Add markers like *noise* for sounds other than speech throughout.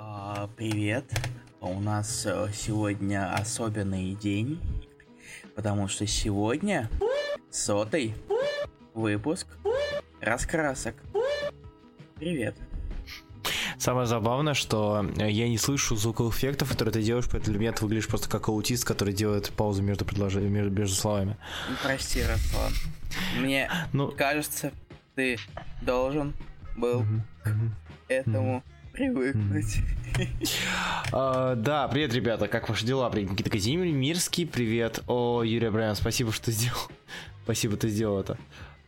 А, Привет. У нас э, сегодня особенный день, потому что сегодня сотый выпуск раскрасок. Привет. Самое забавное, что э, я не слышу звуковых эффектов, которые ты делаешь, поэтому для меня ты выглядишь просто как аутист, который делает паузу между предложениями, между, между словами. Ну, Прости, Руслан. Мне Ну, кажется, ты должен был к этому привыкнуть. а, да, привет, ребята, как ваши дела? Привет, Никита Казимирский, привет. О, Юрий Брайан, спасибо, что сделал. *laughs* Спасибо, ты сделал это.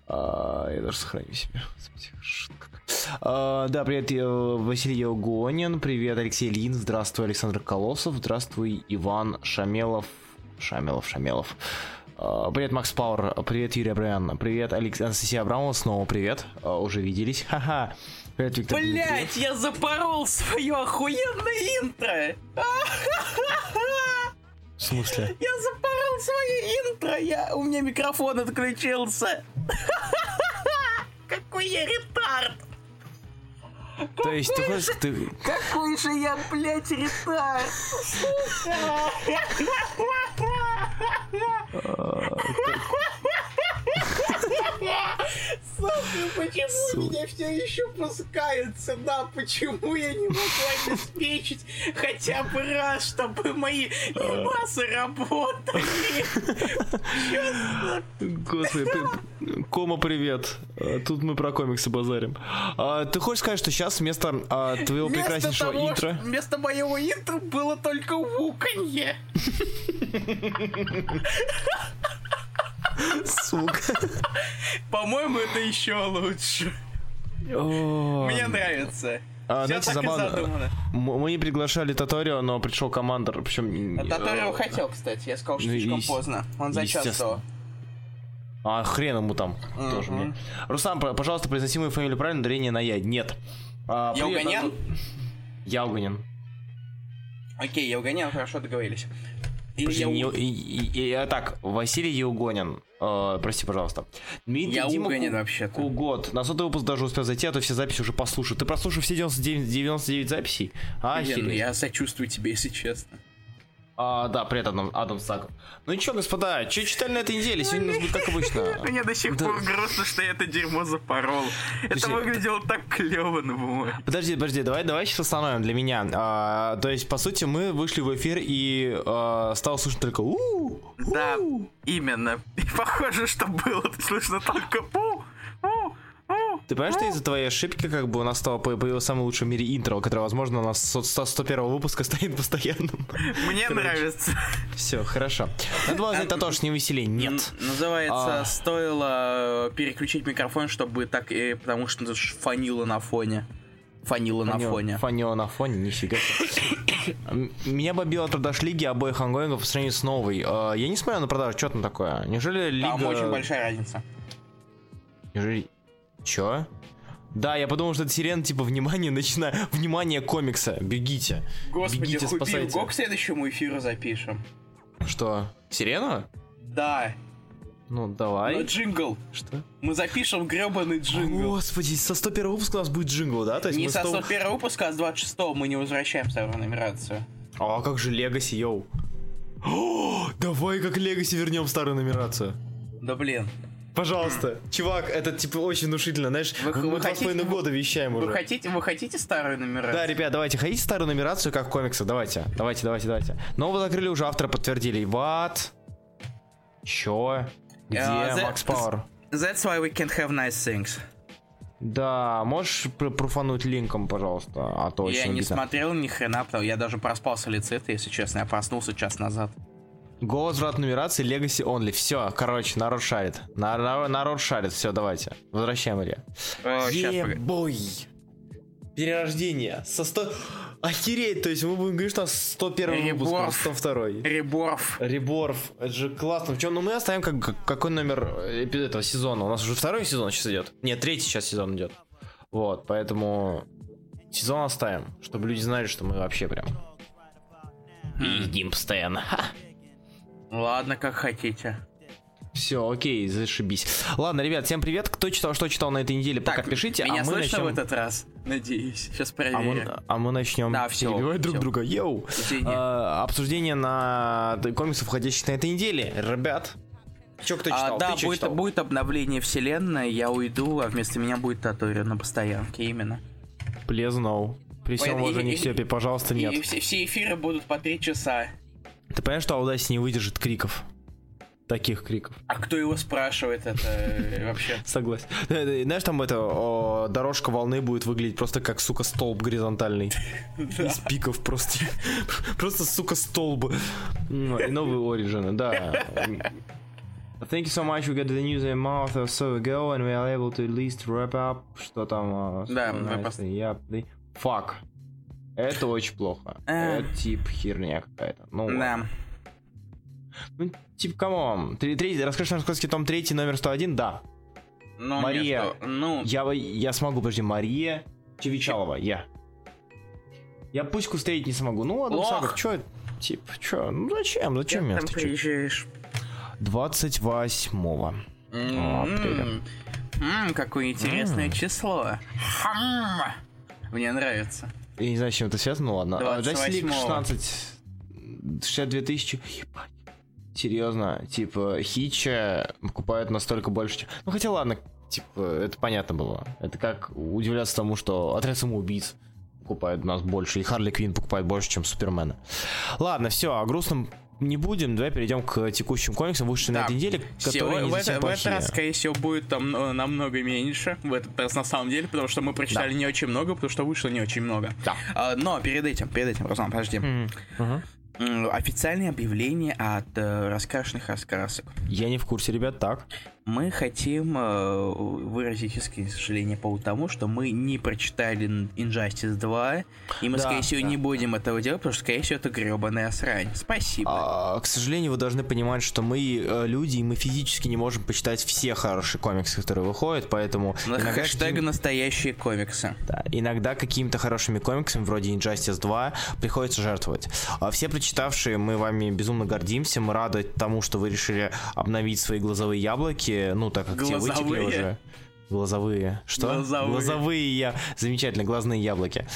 А, я даже сохраню себе. А, да, привет, э, Василий Елгонин, привет, Алексей Лин, здравствуй, Александр Колосов, здравствуй, Иван Шамелов, Шамелов, Шамелов. Привет, Макс Пауэр, привет, Юрий Брайан, привет, Алекс... Анастасия Абрамова, снова привет, уже виделись, ха-ха. Блять, я запорол свое охуенное интро! В смысле? Я запорол свое интро! Я... У меня микрофон отключился! Какой я ретард! То есть ты хочешь, ты... Какой же я, блядь, ретард! Сука, почему Сука. меня все еще пускают сюда? Почему я не могу обеспечить хотя бы раз, чтобы мои ебасы работали? Господи, Кома, привет. А, Тут мы про комиксы базарим. А, ты хочешь сказать, что сейчас вместо а, твоего Вместо прекраснейшего того, интро... Вместо моего интро было только вуканье. *laughs* Сука. По-моему, это еще лучше. Мне нравится. А, знаете, так и забавно. Мы не приглашали Таторио, но пришел командор, причем... А Таторио хотел, кстати, я сказал, что ну, слишком ес- поздно. Он за час естественно. до. А хрен ему там тоже мне. Руслан, пожалуйста, произноси мою фамилию правильно, дарение на я. Нет. А, Я привет, угонян? а- Яуганин. Окей, я угонял, хорошо договорились. Подожди, я, не- и- а так, Василий Еугонин. Э, прости, пожалуйста. Дмитрий Я Дима Угонин Ку- вообще-то. Кугот. На сотый выпуск даже успел зайти, а то все записи уже послушал. Ты прослушал все 99, 99 записей? А, Блин, я сочувствую тебе, если честно. А, да, привет, Адам, Адам Саков. Ну чё, господа, что читали на этой неделе? Сегодня у нас будет как обычно. *laughs* Мне до сих пор грустно, что я это дерьмо запорол. Это выглядело так клево на бумаге. Подожди, подожди, давай, давай сейчас остановим для меня. А, то есть, по сути, мы вышли в эфир и а, стало слышно только у Да, именно. *laughs* И похоже, что было слышно только пу. Ты понимаешь, что из-за твоей ошибки как бы у нас стало по- появилось самое лучшее в мире интро, которое, возможно, у нас с 100 101 выпуска *laughs* станет постоянным. Мне нравится. Все, хорошо. Надо было взять Татош, не веселей. Нет. Называется, А. стоило э, переключить микрофон, чтобы так, э, потому что фанило на фоне. Фанило на фоне. Фанило на фоне, нифига себе. Меня бомбила продаж лиги обоих ангоингов по сравнению с новой. А, Я не смотрел на продажу, что там такое? Неужели лига... Там очень большая разница. Неужели... Чё? Да, я подумал, что это сирена, типа, внимание, *laughs* начинаю... Внимание комикса, бегите. Господи, бегите, хуй спасайте. го к следующему эфиру запишем. Что, сирена? Да, Ну, но давай. джингл. Что? Мы запишем гребаный джингл. Господи, со 101 выпуска у нас будет джингл, да? То есть Не мы со 100 101 выпуска, а с 26 мы не возвращаем старую нумерацию. А как же Legacy, yo? *gasps* О, давай как Legacy вернем старую нумерацию. Да блин. Пожалуйста. Чувак, это типа очень внушительно, знаешь, Вы- мы, вы с хотите- половиной вы- года вещаем Вы уже. хотите, вы хотите старую нумерацию? Да, ребят, давайте, хотите старую нумерацию, как в комиксах? Давайте, давайте, давайте, давайте. Нового закрыли уже, авторы подтвердили. What? Чё? Где the- Макс Пауэр? That's why we can't have nice things. Да, можешь пр- пруфануть линком, пожалуйста, а то я не обидно. смотрел ни хрена, потому я даже проспал солицит, если честно. Я проснулся час назад. Голос врат нумерации Legacy Only. Все, короче, народ шарит. На- на- народ шарит. Все, давайте. Возвращаем Илья. Ебой. Перерождение. Со 100... Охереть, то есть мы будем говорить, что у нас 101 выпуск, а Реборф. 102. Реборф. Реборф, это же классно. Причем, ну мы оставим как, как- какой номер э, этого сезона. У нас уже второй сезон сейчас идет. Нет, третий сейчас сезон идет. Вот, поэтому сезон оставим, чтобы люди знали, что мы вообще прям едим постоянно. Ха. Ладно, как хотите. Все, окей, зашибись. Ладно, ребят, всем привет. Кто читал, что читал на этой неделе, пока пишите. Меня а мы слышно начнем... в этот раз? Надеюсь. Сейчас А проверим. мы, а мы начнем Да, всё, перебивать друг всё. друга. Йоу! А, обсуждение на комиксов, входящих на этой неделе. Ребят, Че, кто А, читал? да, Ты будет, читал? будет обновление вселенной, я уйду, а вместо меня будет Татори на постоянке, именно. Please no. При всем и- уважении и- к Степе, пожалуйста, И нет. все, все эфиры будут по три часа. Ты понимаешь, что Аудасис не выдержит криков? Таких криков. А кто его спрашивает это э, вообще? *laughs* Согласен. Да, Знаешь, там это, дорожка волны будет выглядеть просто как, сука, столб горизонтальный. Из пиков просто. Просто, сука, столб. Ну, И новые оригины, да. Thank you so much. We got the news a month or so ago, and we are able to at least wrap up. Что там? а, Да, мы Yep, Fuck. Это очень плохо. А. Это тип херня какая-то. Ну. Да. Ну, типа, кому? Третий, расскажешь московский том третий, номер 101? Да. Ну, Мария. что- ну, Я, я смогу, подожди, Мария Чевичалова, я. Я пуську встретить не смогу. Ну ладно. Сагов, чё, типа, чё, ну зачем, зачем там встречать? приезжаешь? 28-го. О, М, м, Какое интересное число. Хм. Мне нравится. Я не знаю, с чем это связано, ну ладно. А, Justice League 28-го. 16, 62 тысячи. Ебать. Серьезно, типа, Хича покупают настолько больше, чем... Ну хотя ладно, типа, это понятно было. Это как удивляться тому, что отряд самоубийц покупает у нас больше, и Харли Квин покупает больше, чем Супермена. Ладно, все, о грустном не будем, давай перейдем к текущим комиксам, вышедшим на Да. этой неделе, которые не в, это- в этот раз, скорее всего, будет там э, намного меньше. В этот раз на самом деле, потому что мы прочитали Да. не очень много, потому что вышло не очень много. Да. А, но перед этим, перед этим, Руслан, подожди. Мгм. М, Официальное объявление от э, раскрашенных раскрасок. Я не в курсе, ребят, так. Мы хотим э, выразить искреннее сожаление по поводу тому, что мы не прочитали Injustice 2, и мы, Да, скорее всего, да. не будем этого делать, потому что, скорее всего, это гребаная срань. Спасибо. А, к сожалению, вы должны понимать, что мы э, люди, и мы физически не можем почитать все хорошие комиксы, которые выходят, поэтому На иногда, хэштег каким- настоящие комиксы. да, иногда какими-то хорошими комиксами, вроде Injustice 2, приходится жертвовать. А все прочитавшие, мы вами безумно гордимся, мы рады тому, что вы решили обновить свои глазовые яблоки, ну, так как те вытекли уже. Глазовые. Что? Глазовые. Глазовые я. Замечательно, глазные яблоки.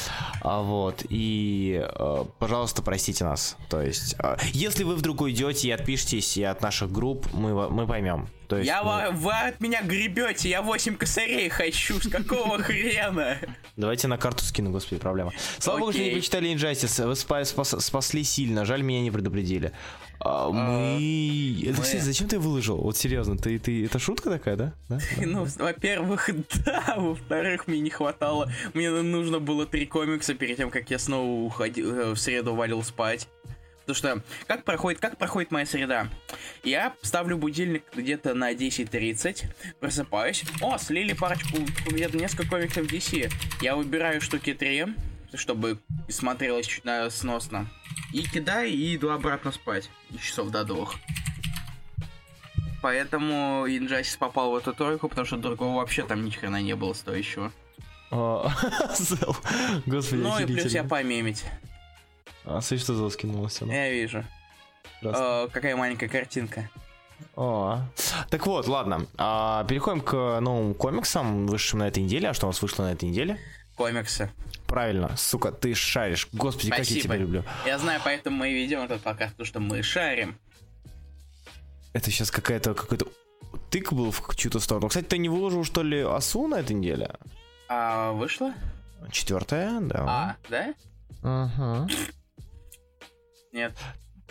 А вот. И, э, пожалуйста, простите нас. То есть, э, если вы вдруг уйдете и отпишетесь и от наших групп, мы, мы поймем. То есть, Я, мы- вы от меня гребете, я 8 косарей хочу, с какого *laughs* хрена? Давайте на карту скину, господи, проблема. Слава богу, что не Окей. прочитали Injustice. Вы спа- спас- спасли сильно. Жаль, меня не предупредили. А, мы... Это, мы- кстати, зачем ты выложил? Вот серьезно, ты, ты... это шутка такая, да? Да? *laughs* Ну, во-первых, *laughs* да, во-вторых, мне не хватало, мне нужно было три комикса перед тем, как я снова уходил, э, в среду валил спать. Потому что, как проходит, как проходит моя среда? Я ставлю будильник где-то на 10.30, просыпаюсь, о, слили парочку, где-то несколько комиксов DC. Я выбираю штуки 3, чтобы смотрелось чуть на сносно. И кидаю, и иду обратно спать. И часов до двух. Поэтому Injustice попал в эту тройку, потому что другого вообще там ни хрена не было стоящего. А, *laughs* Зел. Господи, Ну и плюс я помемить. А, смотри, что Зел скинулась. Я вижу. Э, какая маленькая картинка. О. Так вот, ладно. а, переходим к новым комиксам, вышедшим на этой неделе. А что у нас вышло на этой неделе? Комиксы. Правильно, сука, ты шаришь. Господи, как я Спасибо. тебя люблю. Я знаю, поэтому мы и ведем этот показ, потому что мы шарим. Это сейчас какая-то какой-то тык был в чью-то сторону. Кстати, ты не выложил, что ли, Асу на этой неделе? А вышло? Четвертая, да. А, да? Ага. Нет.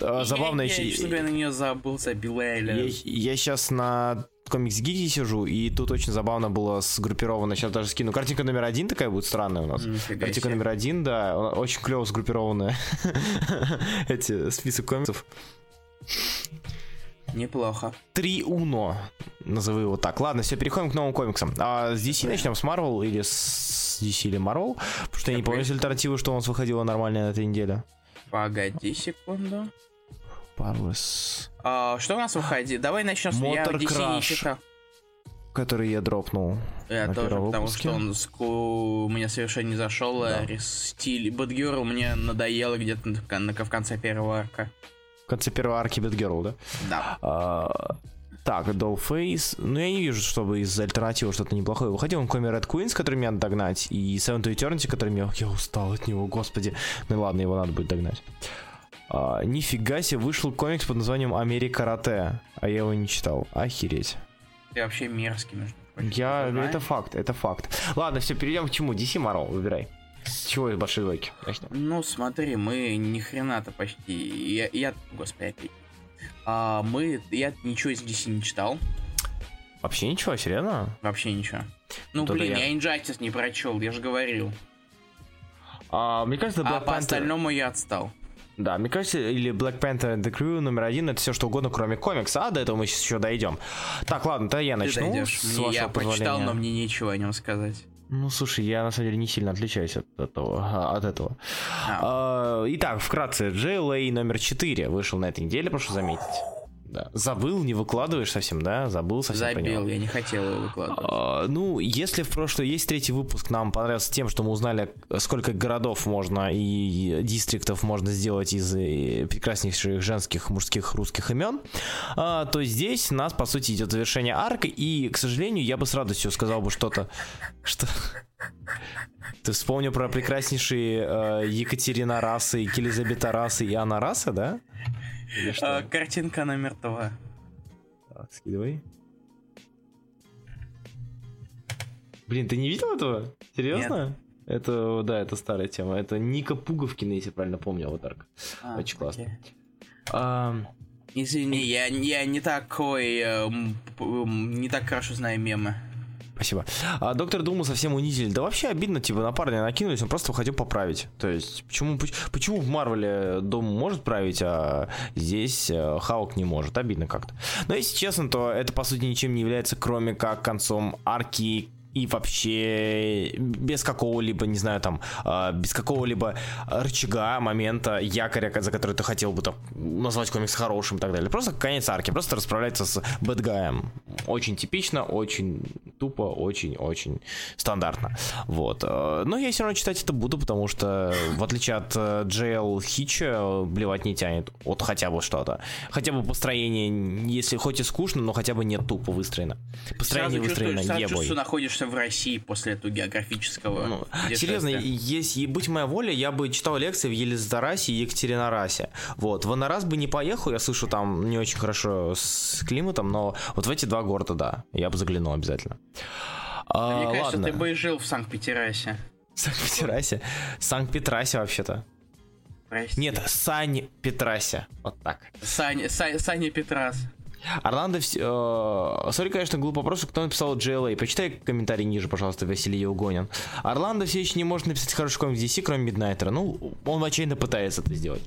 А, Забавно, я, я, я, говоря, на нее забыл, забил я, сейчас на комикс гиги сижу, и тут очень забавно было сгруппировано. Сейчас даже скину. Картинка номер один такая будет странная у нас. Нифига Картинка себе. номер один, да, очень клево сгруппированная. *laughs* Эти список комиксов. Неплохо. Три Уно, назову его так. Ладно, все, переходим к новым комиксам. А с DC начнем, с Marvel или с DC или Marvel? Потому что я не помню с альтернативы, что у нас выходило нормально на этой неделе. Погоди секунду. Parlous, А, что у нас выходит? Давай начнем с читал. который я дропнул. Я на тоже, потому выпуске. что он ску- мне совершенно не зашел. Да. а Стиль Бэтгерл мне надоело где-то на, в конце первого арка. В конце первой арки Бэтгерл, да? Да. А, Так, Dollface. Ну, я не вижу, чтобы из альтернативы что-то неплохое выходило. Он Коми Red Queens, который мне надо догнать, и Seven to Eternity, который мне... Я устал от него, господи. Ну ладно, его надо будет догнать. А, нифига себе, вышел комикс под названием Америка Карате, а я его не читал. Охереть. Ты вообще мерзкий, между прочим. Я... Знаешь? Это факт, это факт. Ладно, все, перейдем к чему. DC Marvel, выбирай. С чего из большой двойки? Начнем. Ну, смотри, мы ни хрена-то почти... Я, я... Господи, опять. А, мы... Я ничего из DC не читал. Вообще ничего, серьезно? Вообще ничего. Ну, Тогда блин, я- я Injustice не прочел, я же говорил. А, мне кажется, А Black по Panther... остальному я отстал. Да, мне кажется, или Black Panther and the Crew номер один это все что угодно, кроме комикса, а до этого мы сейчас еще дойдем. Так, ладно, то я Ты начну. дойдешь. с Мне, вашего я прочитал, позволения. но мне нечего о нем сказать. Ну, слушай, я на самом деле не сильно отличаюсь от этого. а, От этого. А. А, итак, вкратце, JLA номер 4 вышел на этой неделе, прошу заметить. Да. Забыл, не выкладываешь совсем, да? Забыл совсем. Забил, я не хотел его выкладывать. А, Ну, если в прошлый есть третий выпуск, нам понравился тем, что мы узнали, сколько городов можно и дистриктов можно сделать из э, прекраснейших женских, мужских, русских имен, а, то здесь у нас, по сути, идет завершение арка, и, к сожалению, я бы с радостью сказал бы что-то, что... Ты вспомнил про прекраснейшие э, Екатерина Расы, Елизавета Расы и Анна Раса, да? А, картинка номер два. Так, скидывай. Блин, ты не видел этого? Серьезно? Это, да, это старая тема. Это Ника Пуговкина, если правильно помню, аватарка. А, Очень классно. окей. Ам, Извини, я, я не такой, эм, эм, не так хорошо знаю мемы. Спасибо. А, доктор Дума совсем унизили. Да вообще обидно, типа, на парня накинулись, он просто хотел поправить. То есть, почему, поч- почему в Марвеле Дом может править, а здесь э, Хаук не может? Обидно как-то. Но если честно, то это, по сути, ничем не является, кроме как концом арки и вообще без какого-либо, не знаю, там, э, без какого-либо рычага, момента, якоря, за который ты хотел бы там назвать комикс хорошим и так далее. Просто конец арки, просто расправляется с бэтгаем. Очень типично, очень тупо, очень-очень стандартно. Вот. Э, Но я все равно читать это буду, потому что, в отличие от э, JL Хича, блевать не тянет от хотя бы что-то. Хотя бы построение, если хоть и скучно, но хотя бы не тупо выстроено. Построение Сразу выстроено ебой. чувствуешь, находишься в России после этого географического Ну, серьезно, если будь моя воля, я бы читал лекции в Елизарасе и Екатеринарасе. Вот. В Анарас бы не поехал, я слышу, там не очень хорошо с климатом, но вот в эти два города, да, я бы заглянул обязательно. А, Мне кажется, ладно. ты бы и жил в Санкт-Петерасе. Санкт-Петрасе. Санкт-Петрасе вообще-то. Прости. Нет, Сань-Петрасе. Вот так. Саня, Са- Саня Петрас. Орландо... э, Сори, конечно, глупый вопрос, кто написал JLA. Почитай комментарий ниже, пожалуйста, Василий Евгонин. Орландо все еще не может написать хороший комикс DC, кроме Миднайтера. Ну, он отчаянно пытается это сделать.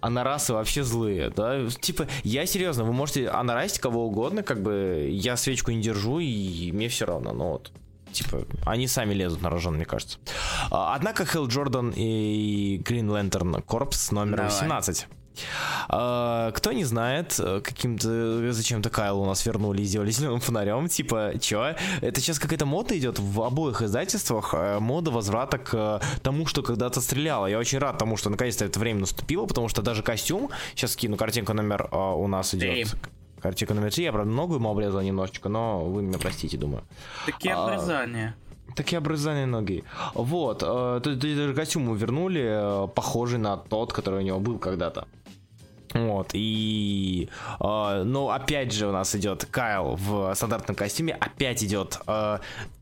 А на расы вообще злые, да? Типа, я серьезно, вы можете анарасить кого угодно, как бы я свечку не держу, и мне все равно, но вот. Типа, они сами лезут на рожон, мне кажется. А, Однако Хелл Джордан и Green Lantern Corps номер Давай. 18. А, Кто не знает, э, каким-то зачем-то Кайл у нас вернули и сделали зеленым фонарем. Типа, чё? Это сейчас какая-то мода идет в обоих издательствах. э, Мода возврата к э, тому, что когда-то стреляло. Я очень рад тому, что наконец-то это время наступило, потому что даже костюм. Сейчас скину картинку номер у нас идет. Картинка номер 3. Я, правда, ногу ему обрезал немножечко, но вы меня простите, думаю. Такие А, обрезания. Такие обрезания ноги. Вот, э, даже костюм вернули, э, похожий на тот, который у него был когда-то. Вот, и... э, ну, опять же у нас идет Кайл в стандартном костюме, опять идет э,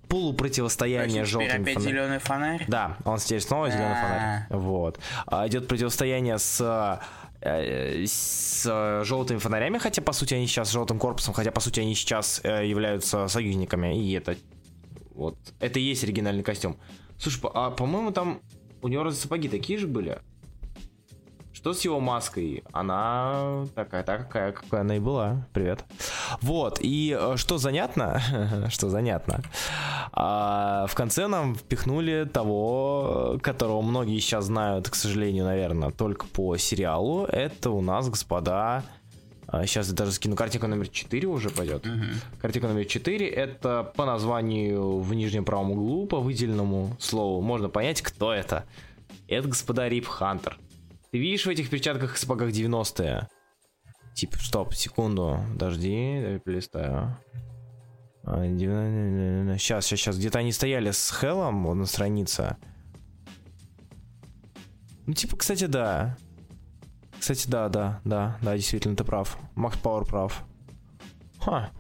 полупротивостояние Короче, теперь желтым опять фонарем. зеленый фонарь. Да, он теперь снова зеленый А. фонарь. Вот. А, Идет противостояние с э, с желтыми фонарями, хотя по сути они сейчас с желтым корпусом, хотя по сути они сейчас э, являются союзниками, и это вот это и есть оригинальный костюм. Слушай, а по-моему там у него разве сапоги такие же были? Что с его маской? Она такая, такая, какая она и была. Привет. Вот, и э, что занятно, *laughs* что занятно, а, в конце нам впихнули того, которого многие сейчас знают, к сожалению, наверное, только по сериалу. Это у нас, господа, сейчас я даже скину картинку номер 4 уже пойдет. Мгм. Картинка номер 4 это по названию в нижнем правом углу, по выделенному слову, можно понять, кто это. Это господа Рип Хантер. Ты видишь в этих перчатках и сапогах 90-е? Типа, стоп, секунду, подожди, дай полистаю. Сейчас, сейчас, сейчас. Где-то они стояли с Хеллом вот на странице. Ну, типа, кстати, да. Кстати, да, да, да, да, действительно, ты прав. Макс Пауэр прав. Ха.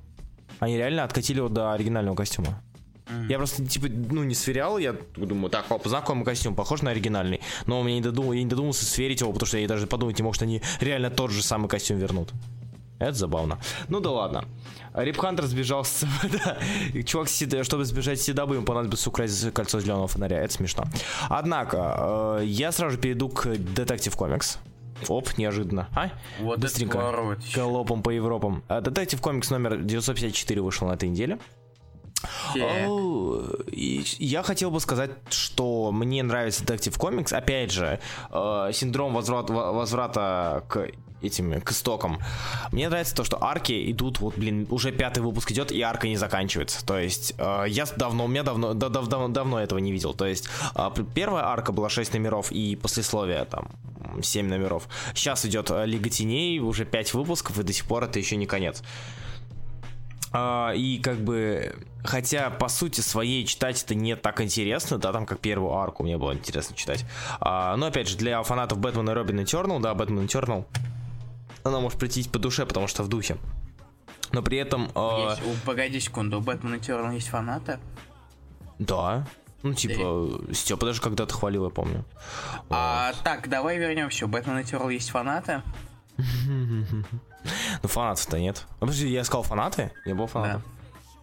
Они реально откатили его до оригинального костюма. Mm-hmm. Я просто, типа, ну, не сверял, я думаю, так, по знакомому костюм похож на оригинальный, но мне не додумал, я не додумался сверить его, потому что я даже подумать не мог, что они реально тот же самый костюм вернут. Это забавно. Ну да ладно. Рип Хантер сбежал с *laughs* да. Чувак, чтобы сбежать с Сидабы, ему понадобится украсть кольцо зеленого фонаря. Это смешно. Однако, э, я сразу же перейду к Detective Comics. Оп, неожиданно. А? Вот Быстренько. Галопом по Европам. Детектив комикс номер 954 вышел на этой неделе. Я хотел бы сказать, что мне нравится Detective Comics. Опять же, э, синдром возврат, возврата к этим к истокам. Мне нравится то, что арки идут, вот, блин, уже пятый выпуск идет, и арка не заканчивается. То есть, э, я давно, у меня давно, да, дав, давно, давно этого не видел. То есть, э, первая арка была 6 номеров и послесловие там 7 номеров. Сейчас идет Лига Теней, уже 5 выпусков, и до сих пор это еще не конец. Uh, и как бы, хотя по сути своей читать это не так интересно, да, там как первую арку мне было интересно читать. Uh, но опять же, для фанатов Бэтмена и Робин Eternal, да, Бэтмен Eternal, она может прийти по душе, потому что в духе. Но при этом... Э... Есть, погоди секунду, у Бэтмена Eternal есть фанаты? Да. Ну, типа, да. Степа даже когда-то хвалил, я помню. А, вот. так, давай вернемся. У Бэтмена Eternal есть фанаты? *laughs* Ну, фанатов-то нет. А, подожди, я сказал фанаты? Я был фанатом.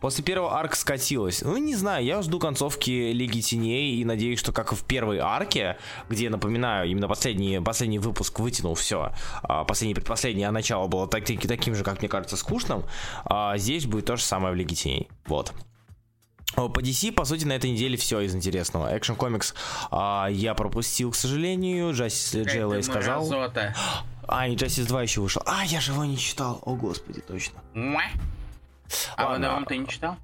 После первого арка скатилась. Ну, не знаю, я жду концовки Лиги Теней и надеюсь, что как и в первой арке, где, напоминаю, именно последний, последний выпуск вытянул все, а последний предпоследний, а начало было так, таким же, как мне кажется, скучным, а здесь будет то же самое в Лиге Теней. Вот. По DC, по сути, на этой неделе все из интересного. Action Comics а, я пропустил, к сожалению. Justice Джейла сказал. Разота. А, и Justice 2 еще вышел. А, я же его не читал. О, господи, точно. А Wonder Woman ты не читал?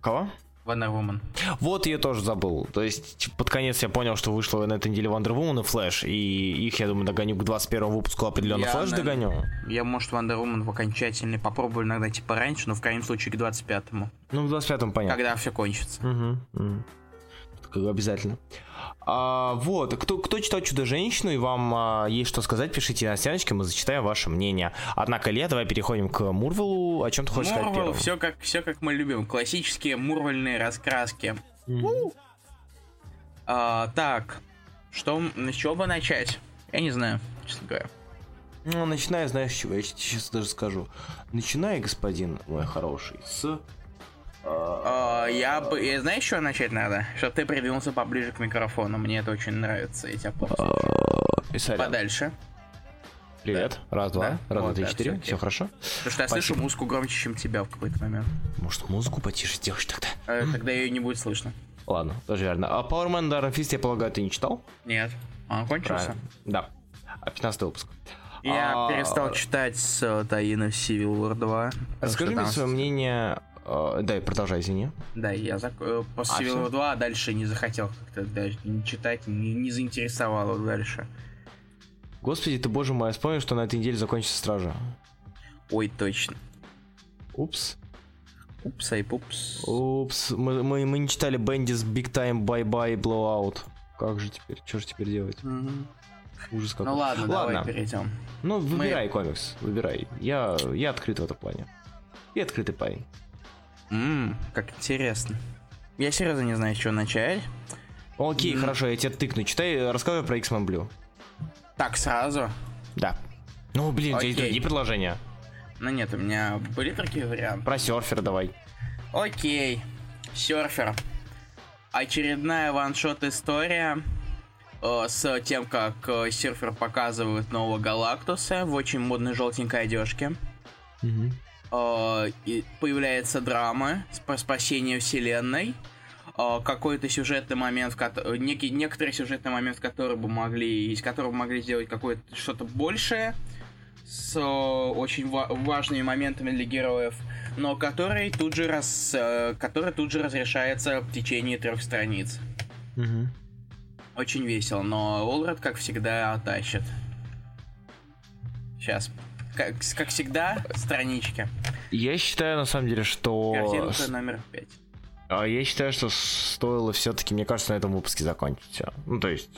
Кого? Wonder Woman. Вот я тоже забыл. То есть, под конец я понял, что вышло на этой неделе Wonder Woman и Flash, и их, я думаю, догоню к 21 выпуску определенно я, Flash догоню. Я, может, Wonder Woman в окончательный попробую иногда типа раньше, но в крайнем случае к 25-му. Ну, к 25-му понятно. Когда все кончится. Угу, угу. Обязательно. А, вот, кто, кто читал «Чудо-женщину» и вам а, есть что сказать, пишите на стеночке, мы зачитаем ваше мнение. Однако, Илья, давай переходим к Мурвелу. О чем ты хочешь Мурвел, сказать первым? Все как, все как мы любим. Классические мурвельные раскраски. Mm-hmm. А, так, что, с чего бы начать? Я не знаю, честно говоря. Ну, начинаю, знаешь, чего? Я сейчас даже скажу. Начинай, господин мой хороший, с я бы... Я, знаешь, что начать надо? Чтобы ты придвинулся поближе к микрофону. Мне это очень нравится. Я тебя Писали. Подальше. Привет. Раз, два. Да? Раз, два, три, четыре. Все, хорошо? Потому что я слышу музыку громче, чем тебя в какой-то момент. Может, музыку потише сделаешь тогда? Э, тогда ее не будет слышно. Ладно, тоже верно. А Power Man Darren Fist, я полагаю, ты не читал? Нет. Он кончился? Да. А 15 выпуск. Я а... перестал читать с Таина Civil War 2. Расскажи мне свое мнение Uh, да, продолжай, извини. Да, я зак... Э, после а, Civil 2 дальше не захотел как-то даже не читать, не, не заинтересовало дальше. Господи, ты, боже мой, я вспомнил, что на этой неделе закончится Стража. Ой, точно. Упс. Упс, ай, пупс. Упс, мы, мы, мы не читали Бендис Big Time Bye Bye Blowout. Как же теперь, что же теперь делать? Угу. Ужас какой. Ну ладно, ладно, давай перейдем. Ну, выбирай мы... комикс, выбирай. Я, я открыт в этом плане. И открытый парень. Ммм, как интересно. Я серьезно не знаю, с чего начать. Окей, mm. хорошо, я тебя тыкну. Читай, рассказывай про X-Men Blue. Так, сразу? Да. Ну, блин, Окей. у тебя есть другие предложения. Ну нет, у меня были такие варианты. Про серфер давай. Окей. Серфер. Очередная ваншот история э, с тем, как э, серфер показывает нового Галактуса в очень модной желтенькой одежке. Э, появляется драма по спасению вселенной, э, какой-то сюжетный момент, в ко- некий, некоторый сюжетный момент, в который бы могли, из которого могли сделать какое-то что-то большее, с э, очень ва- важными моментами для героев, но который тут же раз, э, который тут же разрешается в течение трех страниц. Угу. Очень весело, но Олред, как всегда, тащит. Сейчас как, как всегда, странички. Я считаю, на самом деле, что... Картинка номер 5. А я считаю, что стоило все-таки, мне кажется, на этом выпуске закончить все. Ну, то есть,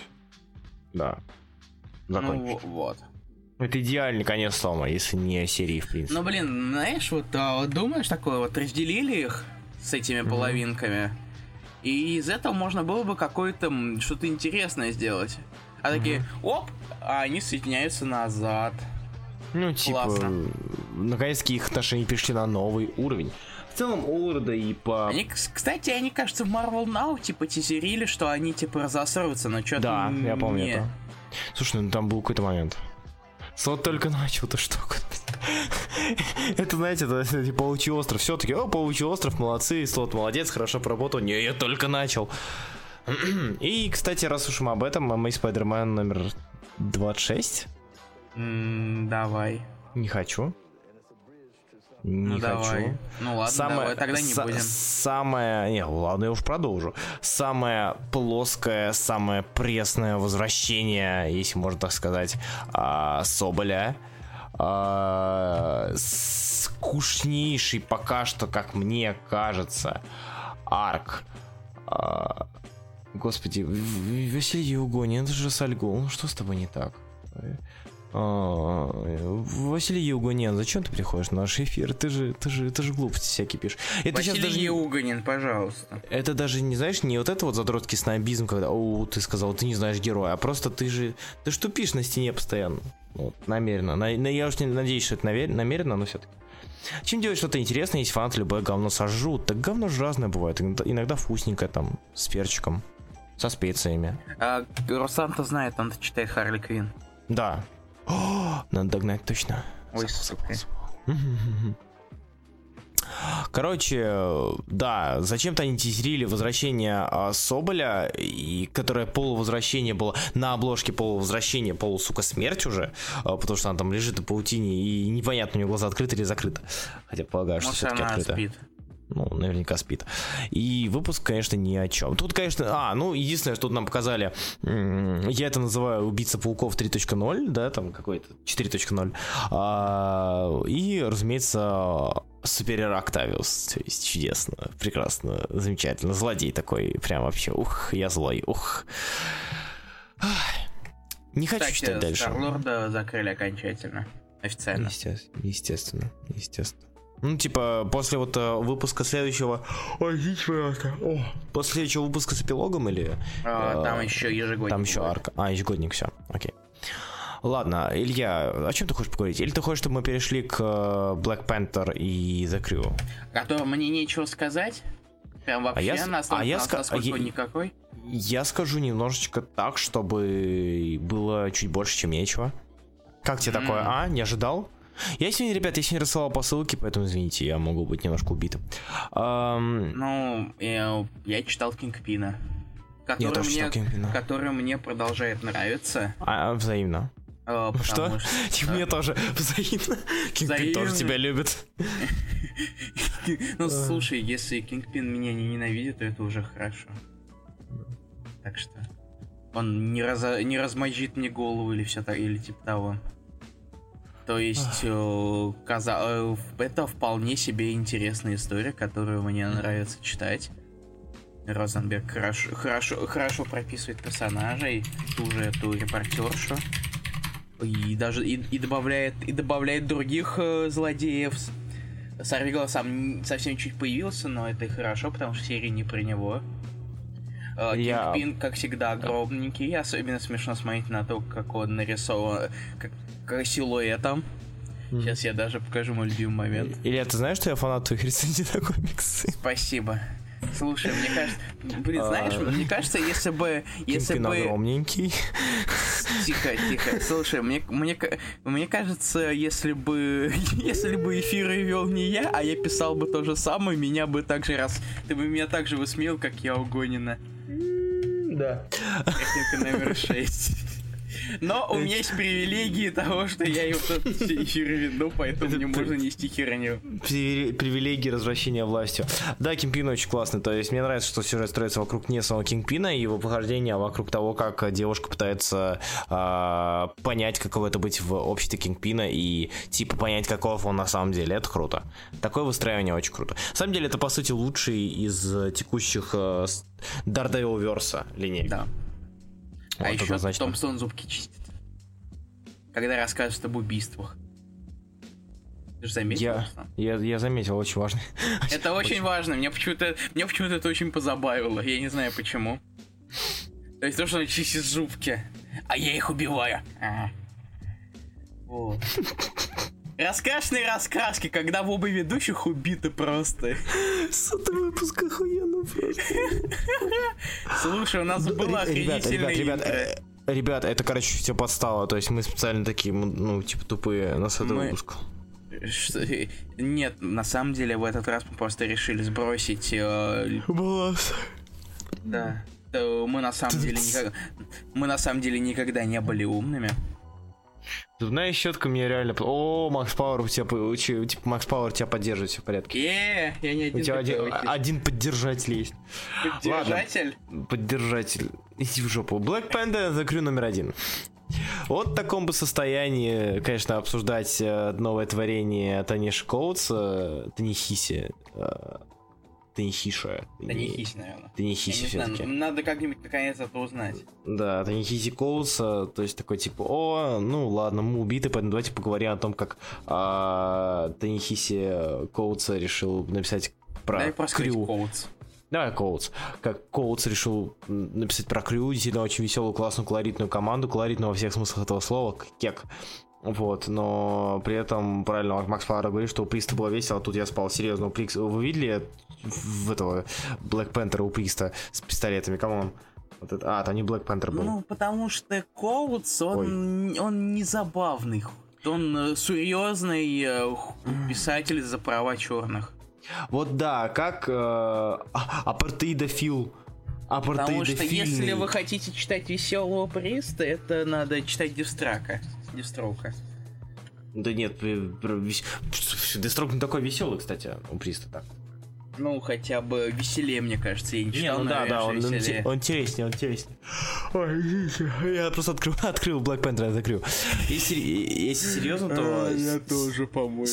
да. Закончить. Ну, вот. Это идеальный конец слома, если не серии, в принципе. Ну, блин, знаешь, вот, а, вот думаешь такое, вот разделили их с этими mm-hmm. половинками, и из этого можно было бы какое-то что-то интересное сделать. А mm-hmm. такие, оп, а они соединяются назад. Ну, типа, Классно. наконец-таки их отношения перешли на новый уровень. В целом, Олларда и по... Они, кстати, они, кажется, в Marvel Now, типа, тизерили, что они, типа, разосрутся, но что-то Да, не... я помню это. Слушай, ну там был какой-то момент. Слот только начал эту штуку. это, знаете, это, это типа паучий остров. Все-таки, о, паучий остров, молодцы, слот молодец, хорошо поработал. Не, я только начал. И, кстати, раз уж мы об этом, мы Spider-Man номер 26. Давай. Не хочу. Не ну, хочу. Давай. Ну ладно, самое, давай, тогда не будем. Самое... Не, ладно, я уж продолжу. Самое плоское, самое пресное возвращение, если можно так сказать, а, Соболя. А, скучнейший пока что, как мне кажется, арк. А, господи, Василий Евгоний, это же Сальгол. Ну что с тобой не так? А, Василий Евгонин, зачем ты приходишь на наш эфир? Ты же, ты же, ты же глупости всякие пишешь. Это Василий даже... Евгонин, пожалуйста. Это даже, не знаешь, не вот это вот задротский снобизм, когда, о, ты сказал, ты не знаешь героя, а просто ты же, ты что пишешь на стене постоянно. Вот, намеренно. На, на, я уж не надеюсь, что это намеренно, но все-таки. Чем делать что-то интересное, если фанаты любое говно сожрут? Так говно же разное бывает. Иногда, иногда вкусненькое там, с перчиком, со специями. А, Руслан-то знает, он читает Харли Квин. Да, о, *gasps* надо догнать точно. Ой, сука. *laughs* Короче, да, зачем-то они тизерили возвращение а, Соболя, и, которое полувозвращение было на обложке полувозвращения, полу, сука, смерть уже, а, потому что она там лежит в паутине, и непонятно, у нее глаза открыты или закрыты. Хотя полагаю, что все-таки открыто. Спит. Ну, наверняка спит. И выпуск, конечно, ни о чем. Тут, конечно, а, ну, единственное, что тут нам показали, я это называю «Убийца пауков 3.0», да, там какой-то 4.0. А, и, разумеется, Суперер Октавиус. То есть чудесно, прекрасно, замечательно. Злодей такой, прям вообще, ух, я злой, ух. Не хочу Кстати, читать дальше. Старлорда закрыли окончательно. Официально. Естественно, естественно, естественно. Ну, типа, после вот э, выпуска следующего... Ой, О, после следующего выпуска с эпилогом или... А, э, там еще ежегодник. Там еще арка. А, ежегодник, все. Окей. Ладно, Илья, о чем ты хочешь поговорить? Или ты хочешь, чтобы мы перешли к э, Black Panther и The Crew? Которым мне нечего сказать? Прям вообще а я, настолько, а я ска... а я, никакой? Я скажу немножечко так, чтобы было чуть больше, чем нечего. Как тебе mm. такое, а? Не ожидал? Я сегодня, ребят, я сегодня рассылал посылки, поэтому извините, я могу быть немножко убитым. Um... Ну, я, я читал Кингпина. Который я тоже мне, читал Кингпина. Который мне продолжает нравиться. А, взаимно. А, что? что? *laughs* Мне тоже взаимно. Кингпин тоже тебя любит. *laughs* Ну, слушай, если Кингпин меня не ненавидит, то это уже хорошо. Так что он не, раз, не размозжит мне голову или все так, или типа того. То есть э, каза... Э, это вполне себе интересная история, которую мне нравится читать. Розенберг хорошо, хорошо, хорошо прописывает персонажей, ту же эту репортершу. И даже и, и добавляет и добавляет других э, злодеев. Сорвигал сам совсем чуть появился, но это и хорошо, потому что серия не про него. Э, Я... Кингпин, как всегда, огромненький. Особенно смешно смотреть на то, как он нарисован, как силуэтом. Сейчас я даже покажу мой любимый момент. Или ты знаешь, что я фанат твоих рецензий на комиксы? Спасибо. Слушай, мне кажется, блин, знаешь, а. мне кажется, если бы, если бы огромненький. Тихо, тихо. Слушай, мне, мне, мне кажется, если бы, *laughs* если бы эфиры вел не я, а я писал бы то же самое, меня бы также раз, ты бы меня также высмеял, как я у Гонина. Да. Техника номер шесть. Но у меня есть привилегии того, что я его тут эфир веду, поэтому мне можно нести херню. Привилегии развращения властью. Да, Кингпин очень классный. То есть мне нравится, что сюжет строится вокруг не самого Кингпина и его похождения, а вокруг того, как девушка пытается э, понять, каково это быть в обществе Кингпина и типа понять, каков он на самом деле. Это круто. Такое выстраивание очень круто. На самом деле это, по сути, лучший из текущих э, Daredevil Верса линейок. А вот еще значит... Томпсон зубки чистит. Когда рассказывает об убийствах. Ты же заметил? Я, я, я заметил, очень важно. *laughs* Это очень, очень важно. Мне почему-то, мне почему-то это очень позабавило. Я не знаю почему. То есть то, что он чистит зубки, а я их убиваю. Ага. Вот. *laughs* Раскрашенные раскраски, когда в оба ведущих убиты просто. Сотый выпуск охуенно просто. Слушай, у нас была охренительная ребят, ребят, ребят, ребят, это, короче, все подстава. То есть мы специально такие, ну, типа, тупые на сотый мы... выпуск. Что? Нет, на самом деле в этот раз мы просто решили сбросить... Э... Баланс. Да. Мы на самом деле никогда... Мы на самом деле никогда не были умными. Зубная щетка мне реально... О, Макс Пауэр у тебя... Типа, Макс Пауэр тебя поддерживает, все в порядке. Е, я не один. У тебя один, один поддержатель есть. Поддержатель? Ладно, поддержатель. Иди в жопу. Black Panther закрю номер один. Вот в таком бы состоянии, конечно, обсуждать э, новое творение Таниши Коутса, Танихиси, э, Танихиша. Танихиси, наверное. Танихиси все-таки. Надо как-нибудь наконец это узнать. Да, Танихиси Коуса, то есть такой типа, о, ну ладно, мы убиты, поэтому давайте поговорим о том, как а, Танихиси Коутса решил написать про The Crew. Коутс. Да, Коутс. Как Коутс решил написать про Crew, действительно очень веселую, классную, колоритную команду, колоритную во всех смыслах этого слова, кек. Вот, но при этом, правильно, Макс Фара говорит, что у Приста было весело, а тут я спал серьезно. У Прикс... Вы видели в этого Black Panther у Приста с пистолетами? Come on. Вот это... А, там не Black Panther был. Ну, потому что Коутс, он, он не забавный. Он э, серьезный э, писатель за права черных. Вот да, как э, а, апартеидофил. Потому что если вы хотите читать веселого Приста, это надо читать Дистрака. Дестроука. Да нет, Дестрок не такой веселый, кстати, у Приста так. Ну, хотя бы веселее, мне кажется, я не читал, не, ну, да, да, он, он, он интереснее, он интереснее. Ой, я просто открыл, *laughs* открыл Black Panther, я закрыл. Если, если серьезно, то... Я тоже, по-моему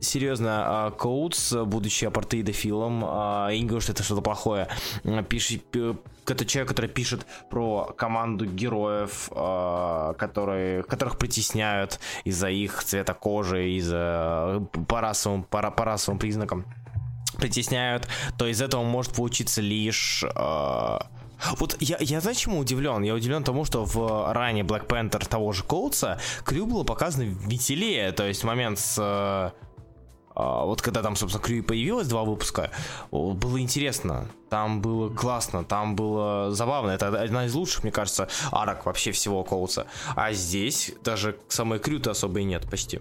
серьезно, Коутс, будучи апартеидофилом, я не говорю, что это что-то плохое, пишет, это человек, который пишет про команду героев, которые, которых притесняют из-за их цвета кожи, из-за по расовым, по, по расовым признакам притесняют, то из этого может получиться лишь вот я, я знаю, чему удивлен? Я удивлен тому, что в ранее Black Panther того же Коутса Крю было показано веселее. То есть момент с а, вот когда там, собственно, Крю появилось, два выпуска, было интересно, там было классно, там было забавно. Это одна из лучших, мне кажется, арок вообще всего Коутса. А здесь даже самой Крю-то особо и нет почти.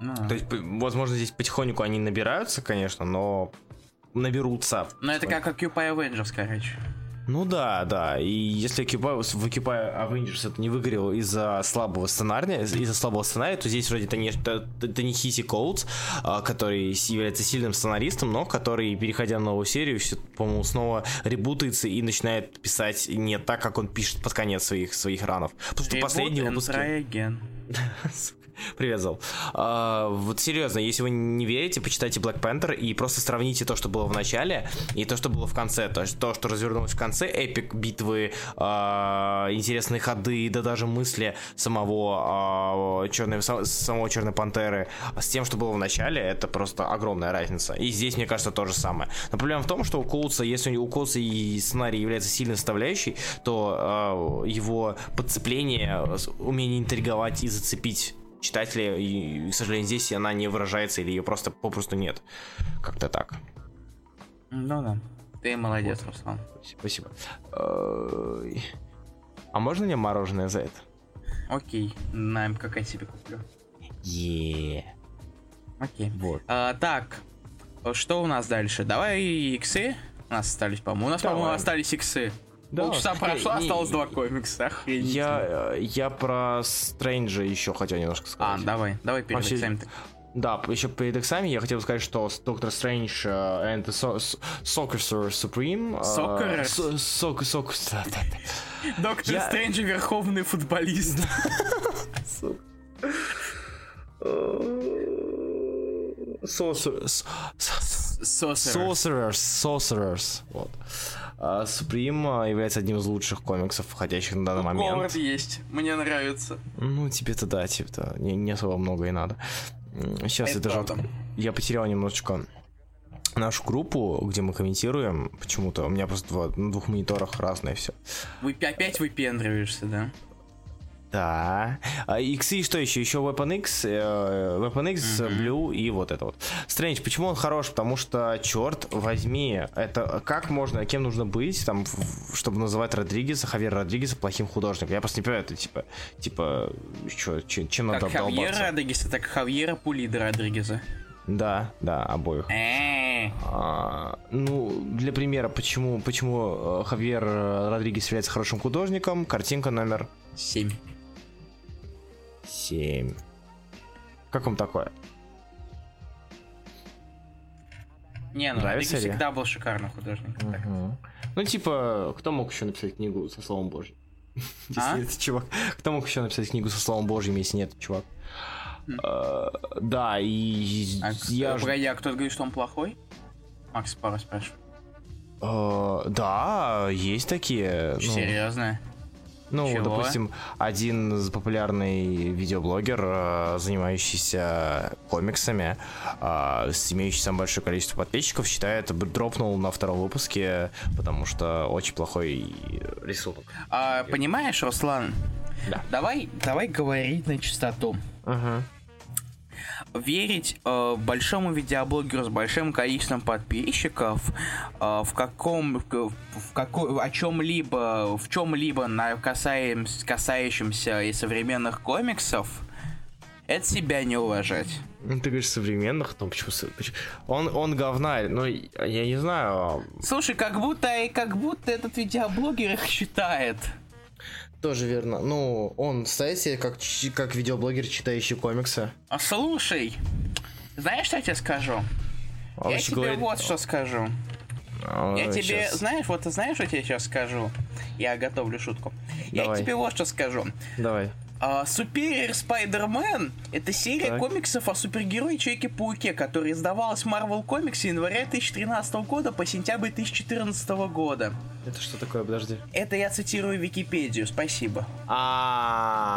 А. То есть, возможно, здесь потихоньку они набираются, конечно, но наберутся. Но это как Occupy Avengers, короче. Ну да, да. И если в Occupy Avengers это не выгорел из-за слабого сценария, из-за слабого сценария, то здесь вроде это не, это, это не Хиси Коутс, а, который является сильным сценаристом, но который, переходя на новую серию, все, по-моему, снова ребутается и начинает писать не так, как он пишет под конец своих, своих ранов. Потому что последний выпуск... *laughs* *laughs* Привет, Зал. А, вот серьезно, если вы не верите, почитайте Black Panther и просто сравните то, что было в начале, и то, что было в конце. То есть то, что развернулось в конце, эпик, битвы, а, интересные ходы, да даже мысли самого а, черной, самого Черной Пантеры с тем, что было в начале, это просто огромная разница. И здесь, мне кажется, то же самое. Но проблема в том, что у Коутса, если у Коутса и сценарий является сильной составляющей, то а, его подцепление, умение интриговать и зацепить читателя, и, к сожалению, здесь она не выражается, или ее просто попросту нет. Как-то так. Ну да. Ты молодец, вот. Руслан. Спасибо. А можно мне мороженое за это? Окей, знаем, как я себе куплю. Е. Окей. Вот. А, так, что у нас дальше? Давай иксы. У нас остались, по-моему. У нас, по-моему, остались иксы. Да. Полчаса прошло, осталось два комикса. Я, э, я про Стрэнджа еще хотел немножко А, сказать. давай, давай перед Вообще- экзаменом. Да, еще перед экзаменом я хотел сказать, что Доктор Стрэндж э, and the So- So- Sorcerer Supreme... э, Sorcerers? со- сок- сок- да, да, да. Доктор Стрэндж верховный футболист. Sorcerer- с- с- Сосер. Sorcerers, Sorcerers, вот. А, Supreme а, является одним из лучших комиксов, входящих на данный момент. Говард есть, мне нравится. Ну, тебе-то да, тебе-то не, не особо много и надо. Сейчас Это я даже... правда. Я потерял немножечко нашу группу, где мы комментируем. Почему-то у меня просто два- на двух мониторах разное все. Вы опять выпендриваешься, да? Да. А, Иксы что еще? Еще Weapon X, э, Weapon X, Blue и вот это вот. Стрэндж, почему он хорош? Потому что, черт возьми, это как можно, кем нужно быть, там, чтобы называть Родригеса, Хавьера Родригеса плохим художником? Я просто не понимаю, это типа, типа, чё, чем, чем надо Как Хавьера обдолбаться? Родригеса, так Хавьера Пулида Родригеса. Да, да, обоих. Э, А, ну, для примера, почему, почему э, Хавьер Родригес является хорошим художником, картинка номер Семь. 7. Как вам такое? Не, ну Нравится ли? всегда был шикарным художником. Так. Ну, типа, кто мог еще написать книгу со словом Божьим? *laughs* Если А? это чувак. Кто мог еще написать книгу со словом Божьим, если нет, чувак? Э, Да, и А, я Погоди, а кто-то говорит, что он плохой? Макс Пара спрашивает. э, Да, есть такие. ну, Серьезно? Ну, Чего? допустим, один популярный видеоблогер, э, занимающийся комиксами, э, с имеющий самое большое количество подписчиков, считает, дропнул на втором выпуске, потому что очень плохой рисунок. А, понимаешь, Руслан? Да. Давай, давай говорить на чистоту. Верить э, большому видеоблогеру с большим количеством подписчиков э, в каком в, в какой о чем-либо в чем-либо на касаем, касающемся и современных комиксов это себя не уважать. Ну, Ты говоришь современных, ну почему... почему- Он, он говнарь, ну, я не знаю, Слушай, как будто как будто этот видеоблогер их считает. Тоже верно. Ну, он стоит себе как, как видеоблогер, читающий комиксы. А слушай, знаешь, что я тебе скажу? Он я тебе говорит, вот что скажу. а, Я тебе, щас. знаешь, вот ты знаешь, что я тебе сейчас скажу? Я готовлю шутку. Я Давай. тебе вот что скажу. Давай. А, Superior Spider-Man — это серия Так. комиксов о супергерое Человеке-пауке, которая издавалась в Marvel Comics с января 2013 года по сентябрь 2014 года. Это что такое, подожди. Это я цитирую Википедию, спасибо. А,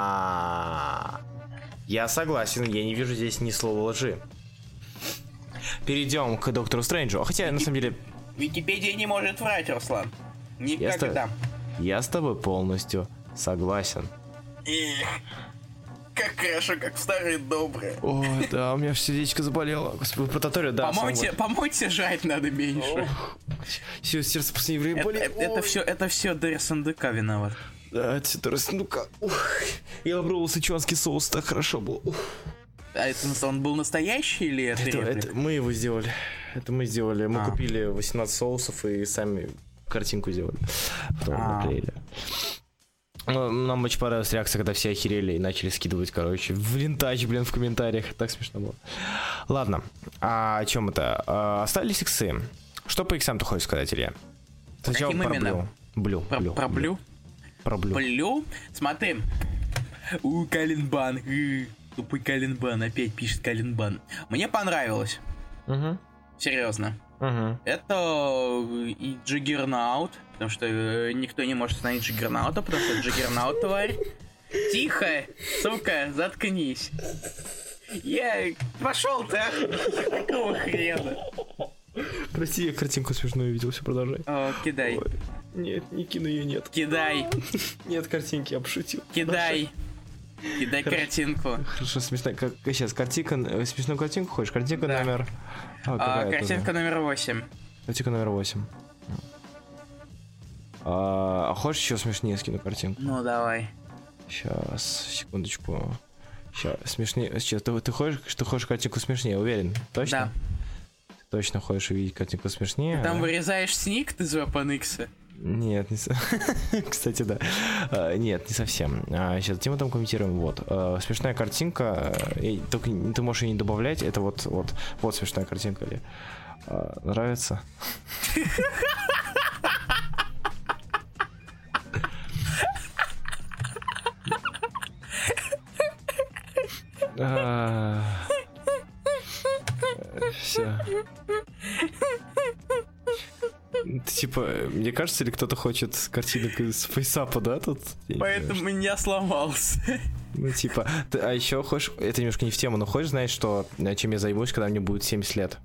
я согласен, я не вижу здесь ни слова лжи. Перейдем к Доктору Стрэнджу. Хотя, на самом деле, Википедия не может врать, Руслан. Никогда. я с тобой полностью согласен. Эх, как хорошо, как в старые добрые. О, да, у меня сердечко заболело. Господи, про Таторию, да. помойте, помойте жать надо меньше. Все, сердце после еврея Это, болит. это, это все, это все НДК виноват. Да, это ну-ка. ух. Я попробовал сычуанский соус, так хорошо было. А это он был настоящий или это, Это, это мы его сделали. Это мы сделали. Мы А. купили 18 соусов и сами картинку сделали. Потом А. наклеили. Ну, Нам очень понравилась реакция, когда все охерели и начали скидывать, короче, в винтаж, блин, в комментариях. Так смешно было. Ладно, а о чем это? А, остались иксы. Что по иксам ты хочешь сказать, Илья? Сначала каким про именно? Блю. Блю. Про, Блю. про Блю? Про Блю. Блю? Смотри. У, Калибан. Тупой Калибан. Опять пишет Калибан. Мне понравилось. Угу. Серьезно. Угу. Это и Джаггернаут, потому что э, никто не может остановить Джаггернаута, потому что Джаггернаут тварь. Тихо, сука, заткнись. Я пошел ты, какого хрена? Прости, я картинку смешную видел, все продолжай. О, кидай, Ой. Нет, не кину ее, нет. кидай, Нет картинки, я пошутил. кидай. Кидай Хорошо. картинку. Хорошо, смешная. Как, сейчас картинка, э, смешную картинку хочешь? Картинка Да. номер. А, А, это картинка номер 8. Картинка номер 8. А, а хочешь еще смешнее скину картинку? Ну давай. Сейчас, секундочку. Сейчас, смешнее. Сейчас, ты, ты хочешь, что хочешь картинку смешнее, уверен? Точно? Да. Ты точно хочешь увидеть картинку смешнее? Там да? вырезаешь сник ты из Weapon X. Нет, не со- *laughs* кстати, да. А, Нет, не совсем. А, Сейчас тему там комментируем. Вот. А, Смешная картинка. э, и Только ты можешь ее не добавлять. Это вот, вот, вот смешная картинка. Нравится? *laughs* Все. Типа, мне кажется, или кто-то хочет картинок из фейсапа, да, тут? Я не Поэтому я сломался. ну, типа, ты- а еще хочешь, это немножко не в тему, но хочешь знать, что, э, чем я займусь, когда мне будет 70 лет?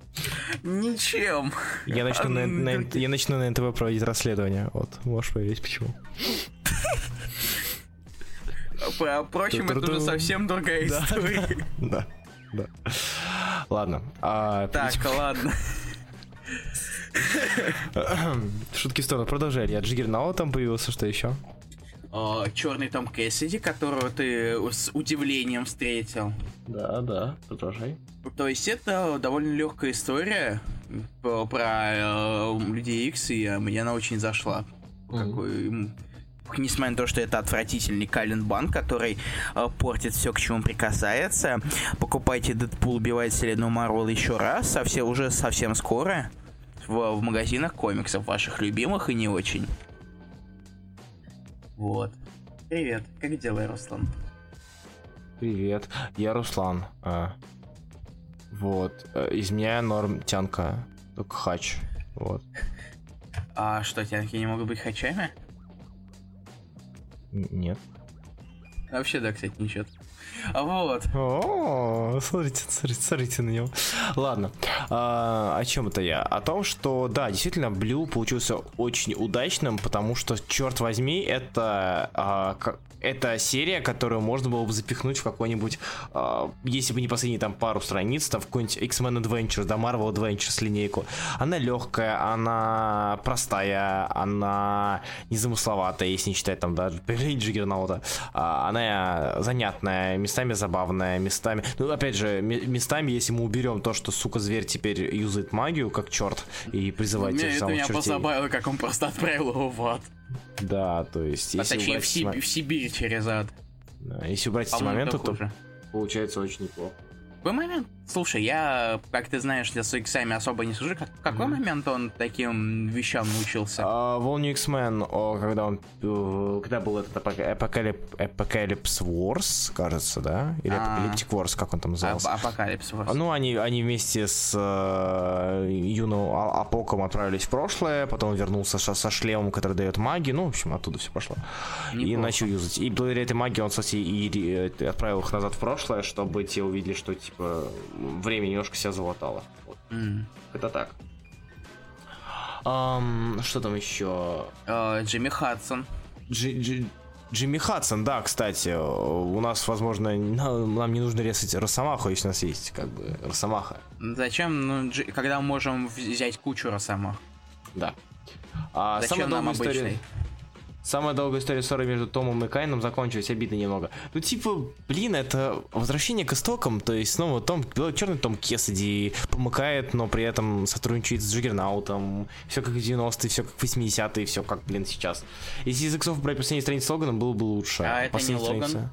Ничем. Я начну, на, М, на- другие- я начну на НТВ проводить расследование. Вот, можешь поверить, почему. Про- Впрочем, это уже совсем другая история. Да, да. Ладно. а, Так, ладно. Шутки в сторону, продолжай. Я Джиггернаут там появился, что еще? Черный Том Кэссиди, которого ты с удивлением встретил. Да, да, продолжай. То есть это довольно легкая история про, про, э, Людей Икс, и э, мне она очень зашла. Мгм. Какой, Несмотря на то, что это отвратительный Кален Бан, который э, портит все, к чему прикасается. Покупайте Дэдпул, убивайте Вселенную Марвел еще раз, совсем, уже совсем скоро. В, в магазинах комиксов ваших любимых и не очень. Вот. Привет, как дела, Руслан? Привет, я Руслан. А, вот, э, из меня норм тянка, только хач. Вот. А что, тянки не могут быть хачами? Нет. Вообще, да, кстати, ничего. А вот. Смотрите, смотрите, смотрите на него. Ладно, а, о чем это я? О том, что да, действительно, Блю получился очень удачным, потому что, черт возьми, это а, это серия, которую можно было бы запихнуть в какой-нибудь, а, если бы не последние там пару страниц, там в какой-нибудь X-Men Adventures, да, Marvel Adventures линейку. Она легкая, она простая, она незамысловатая, если не считать там, да, появление Джиггернаута. А, Она занятная, местами забавная, местами... Ну, опять же, ме- местами, если мы уберем то, что, сука, зверь теперь юзает магию, как черт, и призывает тех самых меня чертей. позабавило, как он просто отправил его в ад. Да, то есть, А точнее, в, Сиб- в Сибирь через ад. если убрать эти моменты, то получается очень неплохо. Какой момент? Слушай, я, как ты знаешь, я с иксами особо не служу. Как, какой момент он таким вещам научился? А, Волню X-Men, когда он, э, когда был этот апока- Apocalyp- Apocalypse Wars, кажется, да? Или А. Apocalyptic Wars, как он там назывался? Апокалипсис. А, Ну, они, они вместе с э, юным А- Апоком отправились в прошлое, потом вернулся со, шлемом, который дает магию, ну, в общем, оттуда все пошло. И Неплохо. начал юзать. И благодаря этой магии он, кстати, и отправил их назад в прошлое, чтобы те увидели, что, типа, время немножко себя залатало. Вот. М. Это так. Ам, что там еще? Э, Джимми Хадсон. Джи- Джи- Джимми Хадсон, да, кстати, у нас, возможно, на- нам не нужно резать Росомаху, если у нас есть, как бы, Росомаха. Зачем, ну, Джи- когда мы можем взять кучу Росомах? Да. А Зачем самая нам история, обычный? Самая долгая история ссоры между Томом и Кайном закончилась обидно немного. Ну, типа, блин, это возвращение к истокам, то есть снова Том, черный Том Кесади помыкает, но при этом сотрудничает с Джиггернаутом. Все как в 90-е, все как в 80-е, все как, блин, сейчас. Если из иксов брать последние страницы Логана, было бы лучше. А это не Последние Логан?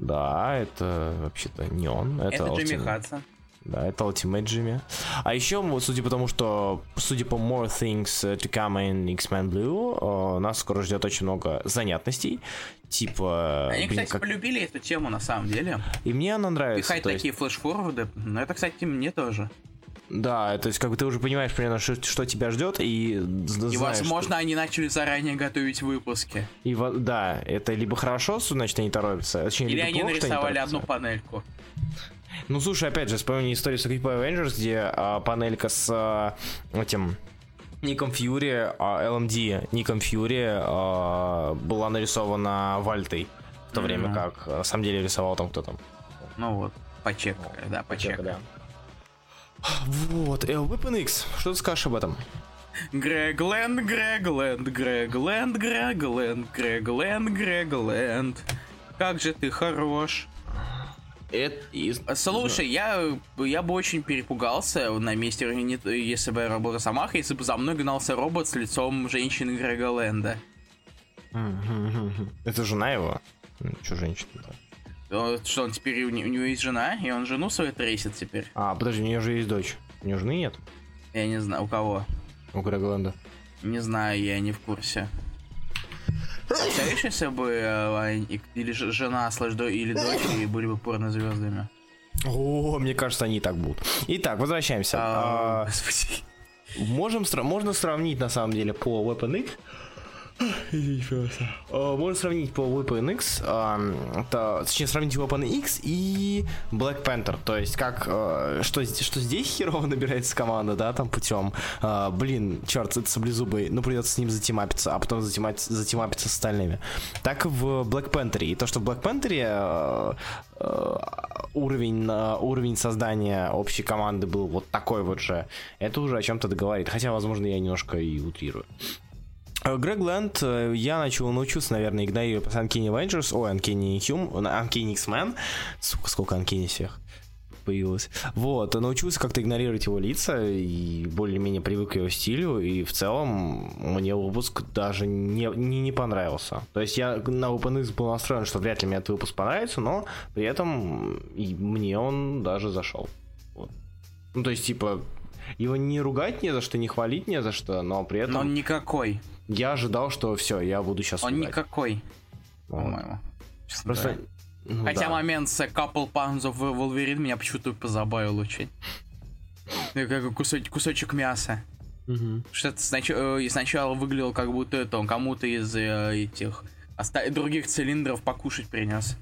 Да, это вообще-то не он. Это, Это Джимми Хадсон. Да, это Ultimate Jimmy. А еще, судя по тому, что, судя по More Things to Come in X-Men Blue, э, нас скоро ждет очень много занятностей. Типа, Они, блин, кстати, как- полюбили эту тему на самом деле. и мне она нравится. Пихать то есть- такие флеш-форварды. Ну, это, кстати, мне тоже. Да, то есть, как бы ты уже понимаешь примерно, что, что тебя ждет, и з- И, знаешь, возможно, они начали заранее готовить выпуски. что- и да, это либо хорошо, значит, они торопятся, точнее, Или они плохо, что нарисовали торопятся. одну панельку. Ну, слушай, опять же, вспомни историю с Creepy Avengers, где а, панелька с а, этим Ником Фьюри, а, LMD Ником Фьюри а, была нарисована Вальтой. В то Мгм. время как а, на самом деле рисовал там кто там. Ну вот, почек, да, почек. да. Вот, Weapon X, что ты скажешь об этом? Грегленд, Грегленд, Грегленд, Грегленд, Грегленд, Грегленд. Как же ты хорош. Это. Слушай, я, я бы очень перепугался на месте, если бы я работал Самаха, если бы за мной гнался робот с лицом женщины Грега Лэнда. Это жена его? Че женщина-то? Что, он теперь у, него есть жена, и он жену свою трейсит теперь? А, подожди, у нее же есть дочь. У нее жены нет? Я не знаю, у кого? У Грега Лэнда. Не знаю, я не в курсе. Представляешь, если бы э, или жена слэш или дочь были бы порнозвездами? О, мне кажется, они и так будут. Итак, возвращаемся. А, а, можем, можно сравнить, на самом деле, по Weapon X *laughs* А, можно сравнить по Weapon X, это, точнее, сравнить Weapon X и Black Panther. То есть, как, а, что, что здесь *laughs* херово набирается команда, да, там путем. А, блин, черт, это саблезубый, ну придется с ним затимапиться, а потом затимапиться, затимапиться с остальными. Так в Black Panther. И то, что в Black Panther уровень, уровень создания общей команды был вот такой вот же, это уже о чем-то договорит. Хотя, возможно, я немножко и утрирую. Э, Грег Лэнд, э, я начал научиться, наверное, игнорировать Uncanny Avengers, ой, Uncanny Hum, Uncanny X-Men, сука, сколько Uncanny всех появилось. Вот, научился как-то игнорировать его лица и более-менее привык к его стилю, и в целом мне выпуск даже не, не, не понравился. То есть я на OpenX был настроен, что вряд ли мне этот выпуск понравится, но при этом и мне он даже зашел. Вот. Ну, то есть, типа, его не ругать не за что, не хвалить не за что, но при этом... Но он никакой. Я ожидал, что все, я буду сейчас Он ругать. никакой, вот. по-моему. Просто... Ну, Хотя да. момент с Couple Pounds of Wolverine меня почему-то позабавил очень. Как кусочек, кусочек мяса. Угу. Что-то снач... Э, сначала выглядело как будто это он кому-то из э, этих оста... других цилиндров покушать принес.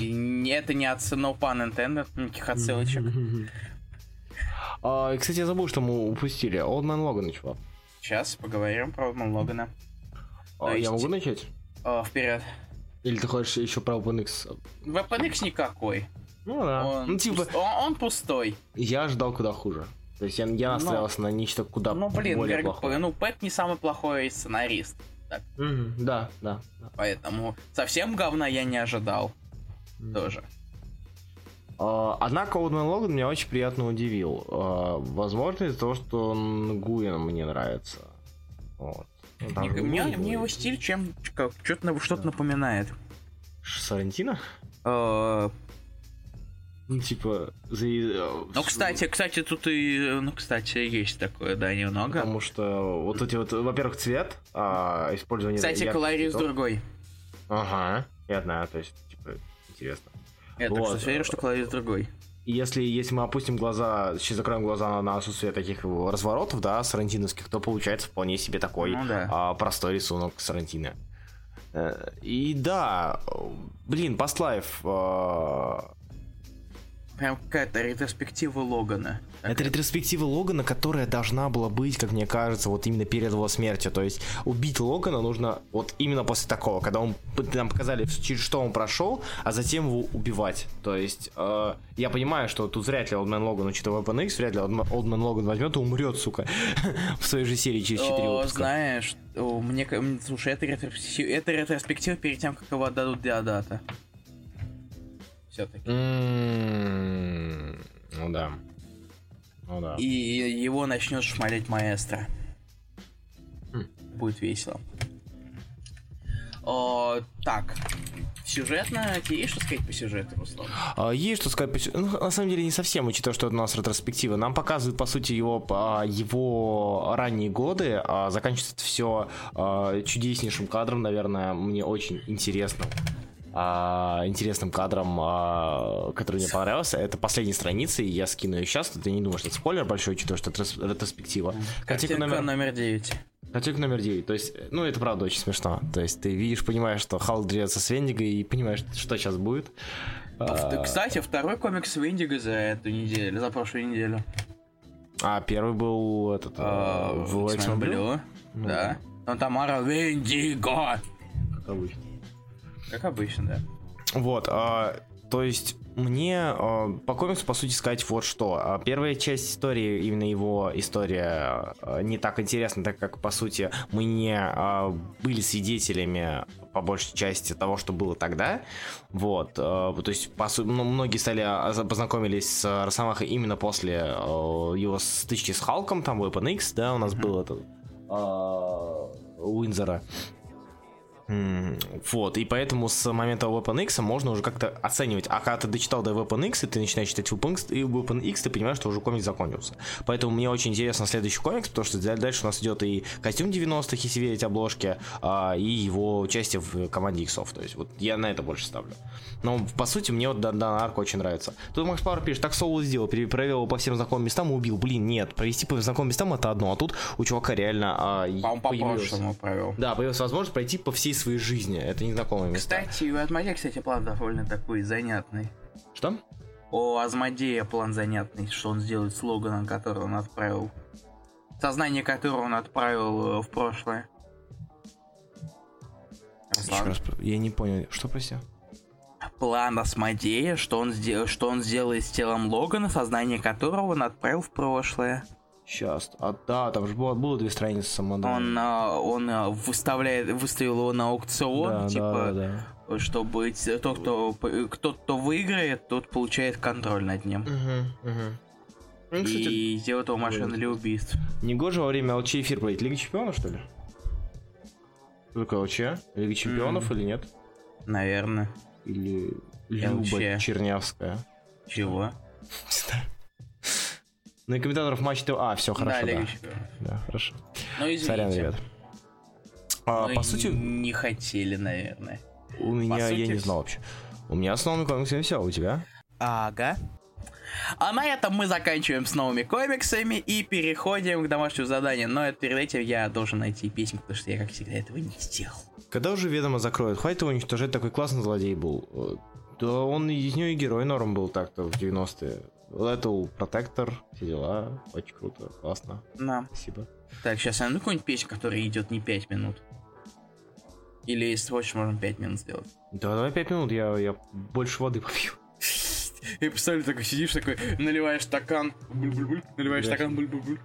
И это не от no pun intended, никаких отсылочек. А, кстати, я забыл, что мы упустили. Old Man Logan, чувак. Сейчас поговорим про Logan. А, я могу начать? А, вперед. Или ты хочешь еще про OpenX? OpenX никакой. Ну да. Он, ну, типа... пуст... он, он пустой. Я ждал куда хуже. То есть я, я ну, настраивался но... на нечто куда ну, блин, более Грег, плохое. Ну, Пэт не самый плохой сценарист. Так. Mm-hmm, да, да, да. Поэтому совсем говна я не ожидал. Mm-hmm. Тоже. Uh, однако Олдмен Логан меня очень приятно удивил. Uh, возможно, из-за того, что он Гуин мне нравится. Вот. Ну, мне, мне, мне его стиль чем что-то что-то напоминает. Сарантино? Uh, ну, типа, за... Э, ну, кстати, кстати, тут и, ну, кстати, есть такое, да, немного. Потому что вот эти вот, во-первых, цвет, а использование... Кстати, колорит другой. Ага, я знаю, то есть, типа, интересно. Я вот. так что верю, что колорит другой. Если, если мы опустим глаза, сейчас закроем глаза на отсутствие таких разворотов, да, сарантиновских, то получается вполне себе такой ну, да. а, простой рисунок Сарантино. Э, и да, блин, постлайф а, прям какая-то ретроспектива Логана. Это ретроспектива Логана, которая должна была быть, как мне кажется, вот именно перед его смертью. То есть убить Логана нужно вот именно после такого, когда он нам показали, через что он прошел, а затем его убивать. То есть э, я понимаю, что тут вряд ли Олдмен Логан, учитывая Weapon X, вряд ли Олдмен Логан возьмет и умрет, сука, *laughs* в своей же серии через 4 выпуска. Знаешь, мне, слушай, это ретроспектива, это ретроспектива перед тем, как его отдадут Диадата все-таки. Ну да. Ну да. И его начнет шмалить маэстро. Хм. Будет весело. О, так, сюжетно, тебе есть что сказать по сюжету, Руслан? А, есть что сказать по сюжету. Ну, на самом деле, не совсем, учитывая, что это у нас ретроспектива. Нам показывают, по сути, его, а, его ранние годы. А заканчивается все а, чудеснейшим кадром, наверное, мне очень интересно а, интересным кадром, а, который мне понравился. Это последняя страница, и я скину ее сейчас. Ты не думаешь, что это спойлер большой, учитывая, что это ретроспектива. Картинка номер... номер 9. Картинка номер 9. То есть, ну, это правда очень смешно. То есть, ты видишь, понимаешь, что Халк дерется с Вендиго, и понимаешь, что сейчас будет. А, кстати, второй комикс Вендиго за эту неделю, за прошлую неделю. А, первый был этот... А, в X-Men Blue? Ну, да. Но Тамара Вендиго! Как обычно. Как обычно, да. Вот, а, то есть мне э, по комиксу, по сути, сказать вот что. А Первая часть истории, именно его история, э, не так интересна, так как, по сути, мы не э, были свидетелями по большей части того, что было тогда. Вот. э, То есть, по су- ну, многие стали а, познакомились с Росомахой именно после э, его стычки с Халком, там Weapon X, да, у нас был этот э, Уинзера. Вот, и поэтому с момента Weapon X можно уже как-то оценивать. А когда ты дочитал до Weapon X, и ты начинаешь читать Weapon X, и Weapon X, ты понимаешь, что уже комикс закончился. Поэтому мне очень интересно следующий комикс, потому что дальше у нас идет и костюм 90-х, если верить обложке, а, и его участие в команде Иксов. То есть вот я на это больше ставлю. Но по сути мне вот данная арка очень нравится. Тут Макс Пауэр пишет, так Соул сделал, провел его по всем знакомым местам и убил. Блин, нет, провести по знакомым местам это одно, а тут у чувака реально а, По-моему, по появилось- прошлому провел. да, появилась возможность пройти по всей своей жизни. Это незнакомые места. Кстати, у Азмодея, кстати, план довольно такой занятный. Что? У Азмодея план занятный, что он сделает с Логаном, который он отправил. Сознание которого он отправил э, в прошлое. Еще раз, я не понял. Что, прости? План Асмодея, что он, сдел... что он сделает с телом Логана, сознание которого он отправил в прошлое. Сейчас. А, да, там же было, было две страницы самодана. Он, а, он а, выставляет, выставил его на аукцион, да, типа, да, да, да. чтобы тот, кто, кто, кто выиграет, тот получает контроль над ним. Угу, угу. Ну, кстати, И сделает его выглядит. для убийств. не гоже во время ЛЧ эфир проводить. Лига чемпионов, что ли? Что такое ЛЧ? Лига чемпионов или нет? Наверное. Или Люба ЛЧ. Чернявская? Чего? *laughs* Не знаю. Ну и комментаторов матча ТВ. А, все, хорошо, да, да. Да, хорошо. Ну, извините. Сорян, ребят. А, по сути, не хотели, наверное. у меня, я сути, не вс- знал вообще. У меня с новыми комиксами все, у тебя? Ага. А на этом мы заканчиваем с новыми комиксами и переходим к домашнему заданию. Но это перед этим я должен найти песню, потому что я, как всегда, этого не сделал. Когда уже ведомо закроют? Хватит его уничтожать, такой классный злодей был. Э, Да он из него и герой норм был так-то в 90-е. Lethal Protector, все дела. Очень круто, классно. На. Спасибо. Так, сейчас я найду какую-нибудь песню, которая идет не 5 минут. Или если хочешь, можем 5 минут сделать. Да, давай 5 минут, я, я больше воды попью. Я представляю, такой сидишь, такой, наливаешь стакан, буль-буль-буль, наливаешь Да. стакан, буль-буль-буль.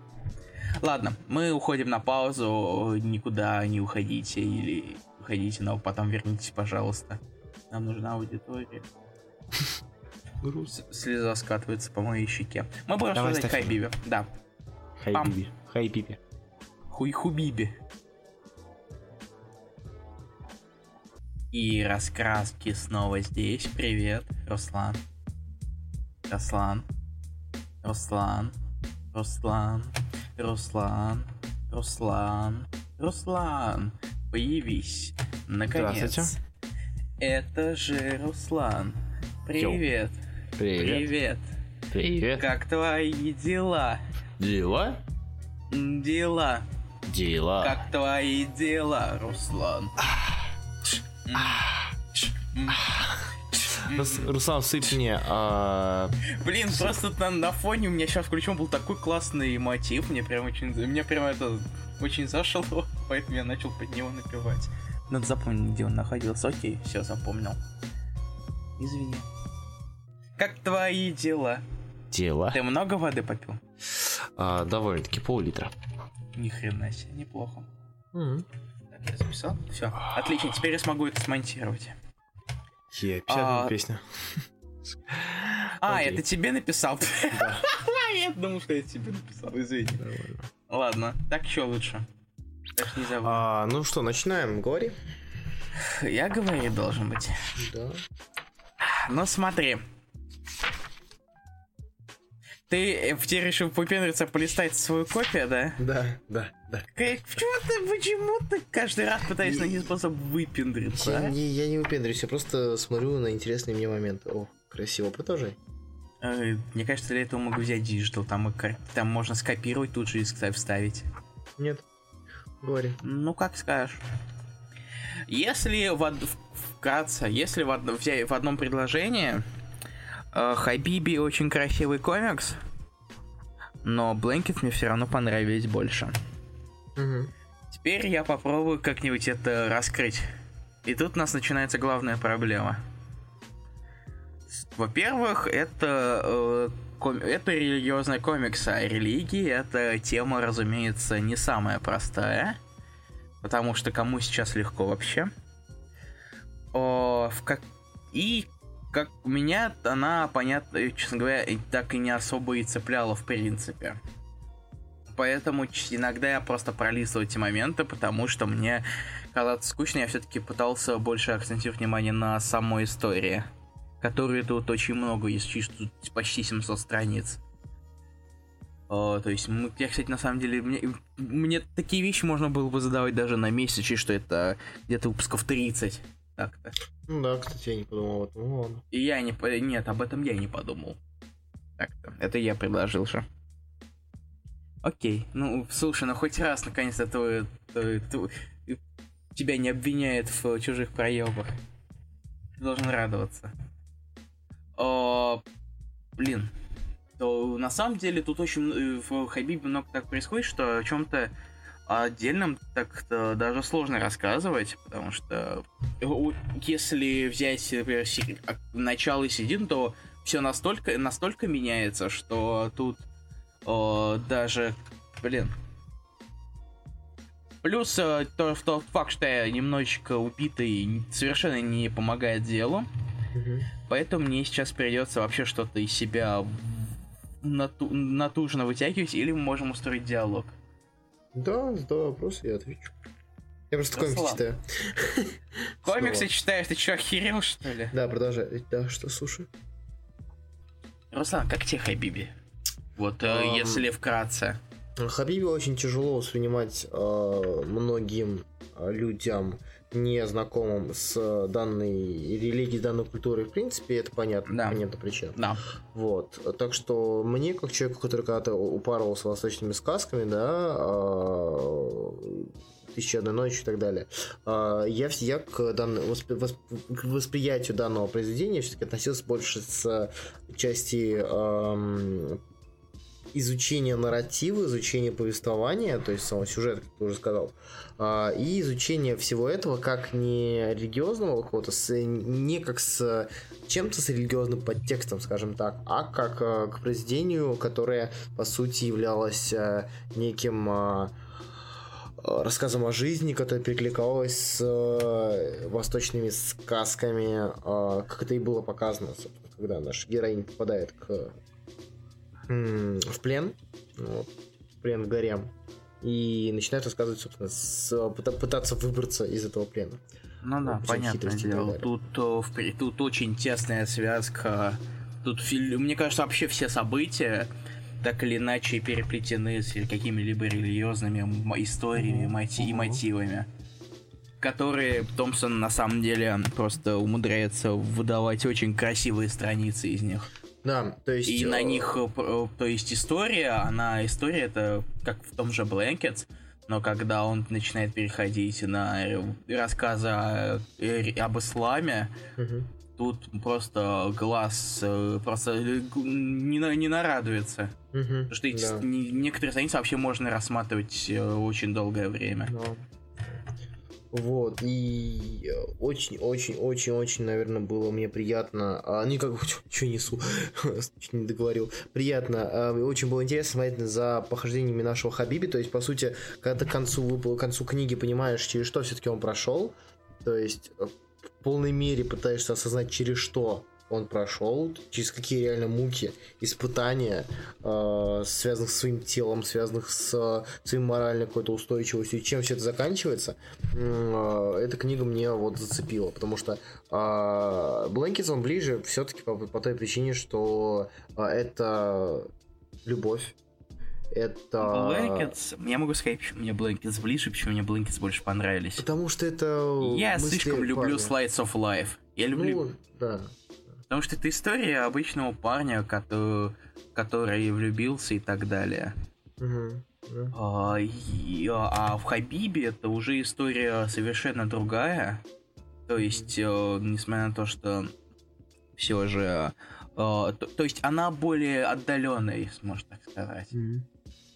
Ладно, мы уходим на паузу, никуда не уходите, или уходите, но потом вернитесь, пожалуйста. Нам нужна аудитория. Груз. Слеза скатывается по моей щеке. Мы будем Давай, обсуждать ставь. Хайбибе. Да. Хай Пам. Биби. Хай Пипи. Хуй-хубиби. И раскраски снова здесь. Привет, Руслан. Руслан. Руслан. Руслан. Руслан. Руслан. Руслан. Появись. Наконец. Это же Руслан. Привет. Привет. Привет. Привет. Как твои дела? Дела? Дела. Дела. Как твои дела, Руслан? Рус- Руслан, сыпь мне. а, Блин, просто на, на фоне у меня сейчас включен был такой классный мотив, мне прям очень, мне прям это очень зашло, *laughs* поэтому я начал под него напевать. Надо запомнить, где он находился. Окей, все запомнил. Извини. Как твои дела? Дела. Ты много воды попил? А, Довольно-таки пол-литра. Ни хрена себе, неплохо. Так, я записал? Все, отлично, теперь я смогу это смонтировать. Е, 50 А, песня. А, Окей. это тебе написал? *laughs* Я думал, что я тебе написал, извини. Ладно, так еще лучше. Так не забудь. А, ну что, начинаем, говори. Я говорить должен быть. Да. Ну смотри. Ты э, тебе решил попендриться полистать свою копию, да? Да, да, да. Как- Почему ты, почему ты каждый раз пытаешься найти способ выпендриться, Я а? не, я не выпендрюсь, я просто смотрю на интересные мне моменты. О, красиво, продолжай. Э, Мне кажется, для этого могу взять digital, там, и там можно скопировать тут же и вста- вставить. Нет. Говори. Ну, как скажешь. Если в, в- вкратце, если в, взять в одном предложении, э, Хабиби очень красивый комикс, но Blanket мне все равно понравились больше. Угу. Теперь я попробую как-нибудь это раскрыть. И тут у нас начинается главная проблема. во-первых, это, э, ком- это религиозная комикс, а религии это тема, разумеется, не самая простая. Потому что кому сейчас легко вообще. О, в как... И как меня она, понятно, честно говоря, так и не особо и цепляла в принципе. Поэтому иногда я просто пролистывал эти моменты, потому что мне казалось скучно, я все-таки пытался больше акцентировать внимание на самой истории. Которой тут очень много, если тут почти 700 страниц. О, то есть, мы- я, кстати, на самом деле, мне, мне такие вещи можно было бы задавать даже на месяц, что это где-то выпусков 30. Так-то. Ну да, кстати, я не подумал об этом. Ну ладно. И я не... Нет, об этом я не подумал. Так-то. Это я предложил же. Окей. Ну, слушай, ну хоть раз, наконец-то, твой, твой- твой- тебя не обвиняют в чужих проебах. Ты должен радоваться. О, блин. То, на самом деле тут очень э, в Хабибе много так происходит, что о чем-то отдельном так-то даже сложно рассказывать, потому что э, если взять, например, а, начало середину, то все настолько, настолько меняется, что тут о, даже, блин. Плюс э, то, тот факт, что я немножечко убитый, совершенно не помогает делу. Мгм. Поэтому мне сейчас придется вообще что-то из себя нату- натужно вытягивать, или мы можем устроить диалог. Да, задай вопрос, я отвечу. Я просто комиксы Руслан. читаю. *laughs* Комиксы Снова. читаешь, ты чё, охерел, что ли? Да, продолжай. Да, что, слушай. Руслан, как тебе Хабиби? Вот, э, Ам. если вкратце. Хабиби очень тяжело воспринимать э, многим э, людям, не знакомым с данной религией, данной культурой, в принципе, это понятно, Да. понятно причина. Да. Вот. Так что мне, как человеку, который когда-то упарывался восточными сказками, да, а, «Тысяча одной ночи» и так далее, а, я, я к, данной- воспри- восп- к восприятию данного произведения все-таки относился больше с части ам, изучения нарратива, изучения повествования, то есть самого сюжета, как ты уже сказал, а, и изучение всего этого как не религиозного какого-то, не как с чем-то с религиозным подтекстом, скажем так, а как э, к произведению, которое по сути являлось э, неким э, рассказом о жизни, которое перекликалось с э, восточными сказками, как это и было показано, когда наш героинь попадает к, в плен, вот, в плен к горям, и начинает рассказывать, собственно, с- пыта- пытаться выбраться из этого плена. Ну да, понятное дело. далее. Тут, э, тут очень тесная связка. Тут, мне кажется, вообще все события так или иначе переплетены с какими-либо религиозными историями моти- и мотивами. Которые Томпсон на самом деле просто умудряется выдавать очень красивые страницы из них. Да, то есть... И э, на них, э, э, то есть история, она, история это как в том же Blankets, но когда он начинает переходить на э, рассказы о- э, об исламе, мгм. тут просто глаз э, просто э, не, на- не нарадуется. Мгм, Потому что эти да. некоторые страницы вообще можно рассматривать э, очень долгое время. Да. Вот, и очень-очень-очень-очень, наверное, было мне приятно, а, не как *laughs* что несу, *laughs* чуть не договорил, приятно, а, очень было интересно смотреть за похождениями нашего Хабиби, то есть, по сути, когда ты к концу, выпал- к концу книги понимаешь, через что все-таки он прошел, то есть, э, в полной мере пытаешься осознать, через что он прошел, через какие реально муки, испытания, э, связанных с своим телом, связанных с своей моральной какой-то устойчивостью, чем все это заканчивается, э, эта книга мне вот зацепила, потому что э, Blankets он ближе все-таки по, по той причине, что э, это любовь, это... Blankets, я могу сказать, почему мне Blankets ближе, почему мне Blankets больше понравились. Потому что это... Я слишком люблю парня. Slides of Life. Я люблю Ну, да. Потому что это история обычного парня, который, который влюбился и так далее. Мгм. Да. А, и- а в Хабибе это уже история совершенно другая. То есть, э, несмотря на то, что все же... э, то, то есть она более отдаленная, если можно так сказать.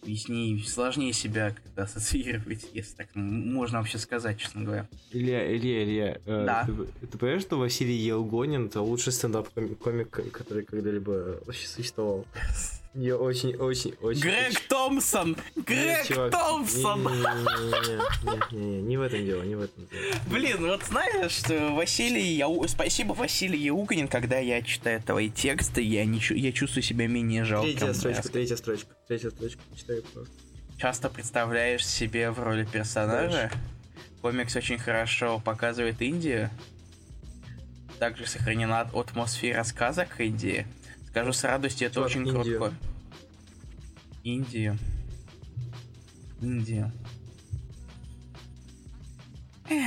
Мгм. с ней сложнее себя как-то ассоциировать, если так можно вообще сказать, честно говоря. Илья, Илья, Илья, э, Да. ты, ты понимаешь, что Василий Елгонин это лучший стендап-комик, который когда-либо вообще существовал? *laughs* Я очень, очень, очень... Грег очень- Томпсон! Грег чувак, Томпсон! Не в этом дело, не в этом дело. Блин, вот знаешь, Василий, Яу... спасибо Василий Яукинин, когда я читаю твои тексты, я, не я чувствую себя менее жалким. Третья строчка, Я третья строчка, третья строчка, читай просто. Часто представляешь себе в роли персонажа. Комикс очень хорошо показывает Индию. Также сохранена атмосфера сказок Индии. Скажу с радостью, это Чувак, очень Индию. круто. Индию. Индию. Эх,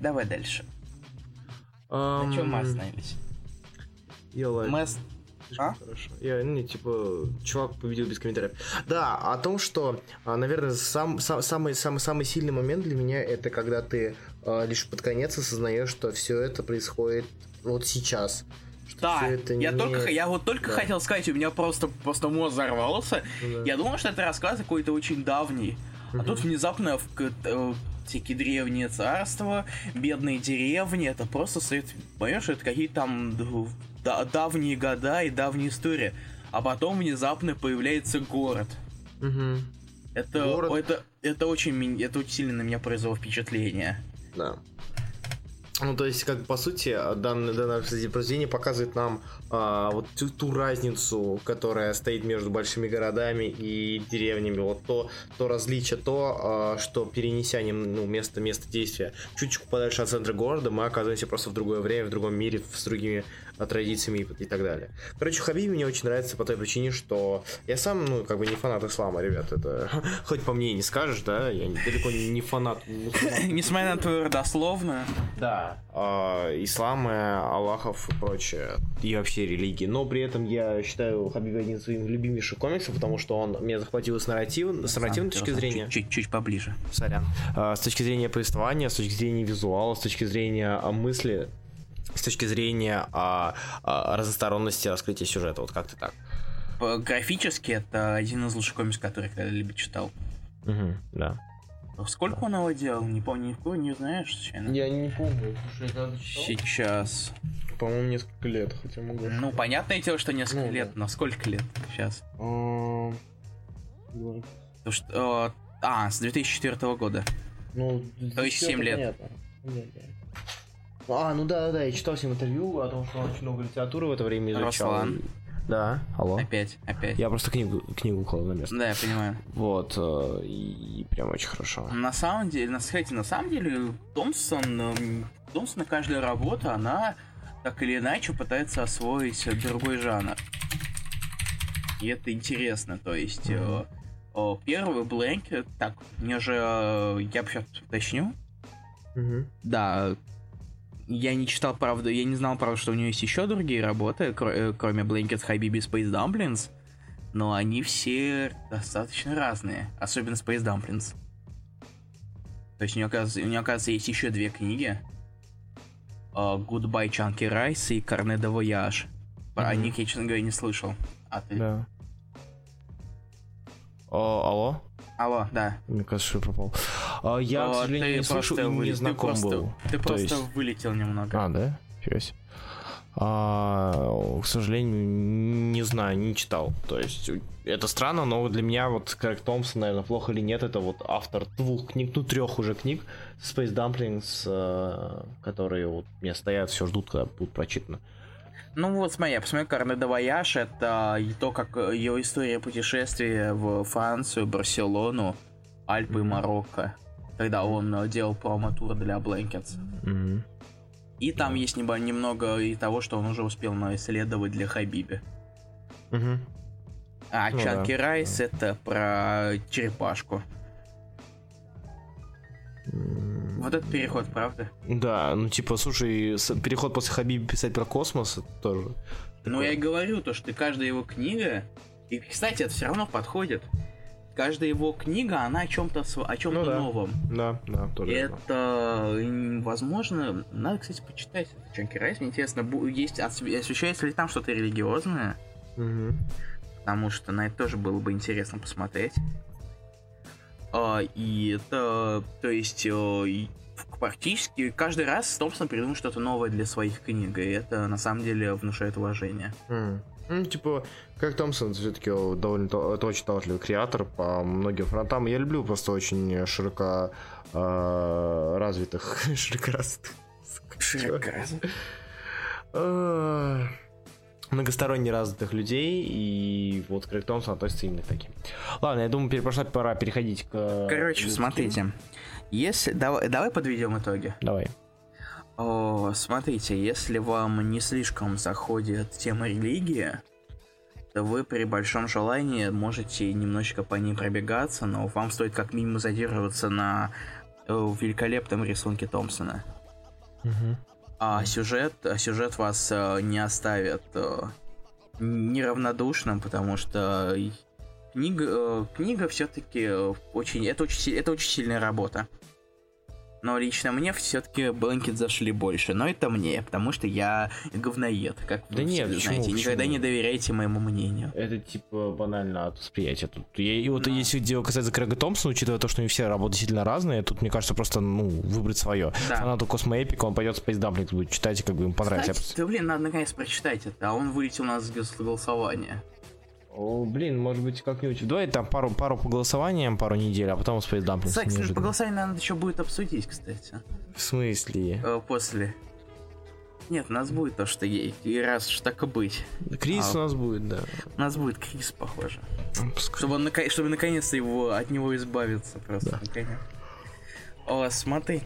Давай дальше. На чем мы остановились? Я ладно. Мы А? Хорошо. Я, ну, типа, чувак победил без комментариев. Да, о том, что, а, наверное, сам, сам- самый, самый, самый сильный момент для меня это когда ты а, лишь под конец осознаешь, что все это происходит вот сейчас. Да, это я не- только, я вот только Да. хотел сказать, у меня просто, просто мозг взорвался. Ну да. Я думал, что это рассказ какой-то очень давний. А Мгм. тут внезапно в э, всякие древние царства, бедные деревни, это просто стоит, понимаешь, это какие-то там да- давние года и давняя история. А потом внезапно появляется город. Мгм. Это, Город. это, это очень, это очень сильно на меня произвело впечатление. Да. Ну, то есть, как по сути, данное, данное произведение показывает нам а, вот ту, ту разницу, которая стоит между большими городами и деревнями. Вот то, то различие, то, а, что перенеся ну, место, место действия чуть-чуть подальше от центра города, мы оказываемся просто в другое время, в другом мире, с другими традициями и, так далее. Короче, Хабиби мне очень нравится по той причине, что я сам, ну, как бы не фанат ислама, ребят, это *laughs* хоть по мне и не скажешь, да, я далеко не фанат. *laughs* Несмотря на твою родословную, Да. А, ислама, Аллахов и прочее. И вообще религии. Но при этом я считаю Хабиба одним из своих любимейших комиксов, потому что он меня захватил с, нарратив, с нарративной точки зрения. Чуть-чуть поближе. Сорян. А, с точки зрения повествования, с точки зрения визуала, с точки зрения а, мысли, с точки зрения а, а, разносторонности раскрытия сюжета. Вот как-то так. Графически это один из лучших комиксов, который я когда-либо читал. Угу, да. Сколько он его делал? Не помню, ни в кого не знаешь, случайно? Я не помню. Слушай, я Сейчас. По-моему, несколько лет, хотя могу. Ну, понятное дело, что несколько Ну, лет, да. но сколько лет сейчас? А, Потому что... э, А, с 2004 года. Ну, То есть всё семь это лет. понятно. Понятно. А, ну да, да, да, я читал с ним интервью о том, что он очень много литературы в это время изучал. Руслан. Да, алло. Опять, опять. Я просто книгу, книгу укладывал на место. Да, я понимаю. Вот, э, и, и прям очень хорошо. На самом деле, на, смотрите, на самом деле, Томпсон, эм, Томпсона каждая работа, она так или иначе пытается освоить э, другой жанр. И это интересно, то есть... э, э, Первый Blanket, так, мне же, э, я сейчас уточню, Мгм. Да, я не читал, правда, я не знал, правда, что у нее есть еще другие работы, кро- э, кроме Blankets Habibi Space Dumplings, но они все достаточно разные, особенно Space Dumplings. То есть у нее, оказывается, у нее, оказывается, есть еще две книги. А, Goodbye Chunky Rice и Carnet de Voyage. Про Мгм. них я, честно говоря, не слышал. А ты? Да. О, алло? Алло, да. Мне кажется, что я пропал. А, я, к О, сожалению, не просто и не ты знаком просто- был. Ты То просто есть- вылетел немного. А, да? Фига себе. А, к сожалению, не знаю, не читал. То есть это странно, но для меня вот Крэг Томпсон, наверное, плохо или нет, это вот автор двух книг, ну трех уже книг Space Dumplings, э, которые вот мне стоят, все ждут, когда будут прочитаны. Ну вот смотри, я посмотрел Carnet de Voyage, это то, как э, ее история путешествия в Францию, Барселону, Альпы и Марокко, когда он э, делал промо-тур для Blankets. Мгм. И там есть немного и того, что он уже успел исследовать для Хабиби. Мгм. А Ну Chunky да, Rice это про черепашку. Вот этот переход, правда? Да, ну типа, слушай, переход после Хабиби писать про космос это тоже. Ну я и говорю, то, что каждая его книга, и, кстати, это все равно подходит. Каждая его книга, она о чем-то о чем-то Ну да. новом. Да, да, тоже. верно. Это, м, возможно, надо, кстати, почитать Чанки Райс. Мне интересно, есть, осв- освещается ли там что-то религиозное? Мгм. потому что на это тоже было бы интересно посмотреть. А, и это, то есть, э, практически каждый раз Томпсон придумывает что-то новое для своих книг, и это на самом деле внушает уважение. М. Ну, типа, как Томпсон, все-таки довольно та- это очень талантливый креатор по многим фронтам. Я люблю просто очень широко э, развитых, *laughs* широко развитых. Э, многосторонне развитых людей, и вот Крейг Томпсон относится именно к таким. Ладно, я думаю, пошла пора переходить к... э, Короче, смотрите, если давай, давай подведем итоги. Давай. О, смотрите, если вам не слишком заходит тема религии, то вы при большом желании можете немножечко по ней пробегаться, но вам стоит как минимум задерживаться на э, великолепном рисунке Томпсона. Мгм. А сюжет, а сюжет вас э, не оставит э, неравнодушным, потому что книга, книга все-таки очень, это очень, это очень сильная работа. Но лично мне все-таки Blanket зашли больше. Но это мне, потому что я говноед, как вы Да нет, все почему, знаете. Никогда почему? не доверяйте моему мнению. Это типа банально от восприятия. Тут я, и вот если дело касается Крэга Томпсона, учитывая то, что не все работы действительно разные, тут мне кажется просто ну выбрать свое. Да. Фанату Космоэпика он пойдет Space Dumplings будет читать, и как бы ему понравится. Кстати, да блин, надо наконец прочитать это, а он вылетел у нас с голосования. О, блин, может быть как-нибудь. Давай там пару пару по голосованиям, пару недель, а потом Space Dumplings. Кстати, по голосованию надо еще будет обсудить, кстати. В смысле? Э, после. Нет, у нас будет то, что ей. И раз уж так и быть. Крис А. у нас будет, да. У нас будет Крис, похоже. Пускай. Чтобы, он, нака- чтобы наконец-то его, от него избавиться просто. Да. наконец. О, смотри.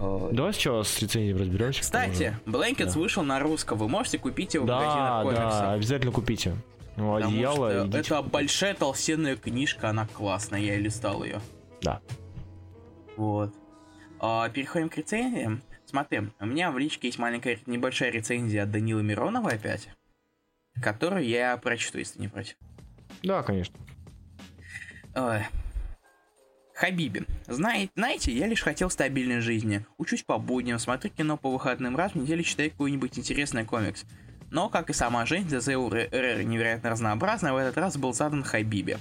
О, Давай сначала с рецензией разберемся. Кстати, Blankets вышел на русском. Вы можете купить его в Да, магазинах комиксов. да, обязательно купите. Ну, одеяло, что идите. это большая толстенная книжка, она классная, я листал ее. Да. Вот. А, переходим к рецензиям. Смотри, у меня в личке есть маленькая небольшая рецензия от Данила Миронова опять, которую я прочту, если не против. Да, конечно. Ой. Хабиби. Знаете, знаете, я лишь хотел стабильной жизни. Учусь по будням, смотрю кино по выходным, раз в неделю читаю какой-нибудь интересный комикс. Но, как и сама жизнь, ДЗУР невероятно разнообразна, в этот раз был задан Хабиби.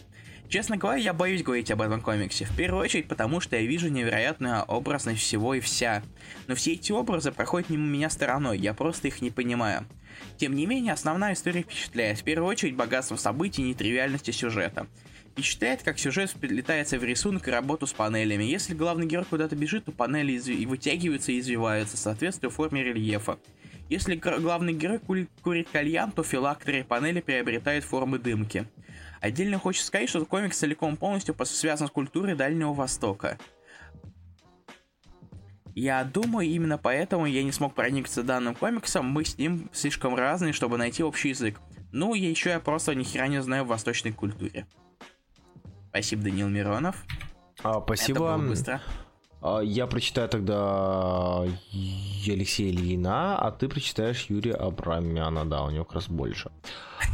Честно говоря, я боюсь говорить об этом комиксе. В первую очередь, потому что я вижу невероятную образность всего и вся. Но все эти образы проходят мимо меня стороной, я просто их не понимаю. Тем не менее, основная история впечатляет. В первую очередь, богатством событий и нетривиальностью сюжета. Впечатляет, как сюжет вплетается в рисунок и работу с панелями. Если главный герой куда-то бежит, то панели изв- вытягиваются и извиваются, соответствуя форме рельефа. Если главный герой кури- курит кальян, то филактеры и панели приобретают формы дымки. Отдельно хочется сказать, что комикс целиком полностью связан с культурой Дальнего Востока. Я думаю, именно поэтому я не смог проникнуться данным комиксом, мы с ним слишком разные, чтобы найти общий язык. Ну, и еще я просто ни хера не знаю в восточной культуре. Спасибо, Данил Миронов. А, Это спасибо. было быстро. А, Я прочитаю тогда и- Алексея Ильина, а ты прочитаешь Юрия Абрамяна, да, у него как раз больше.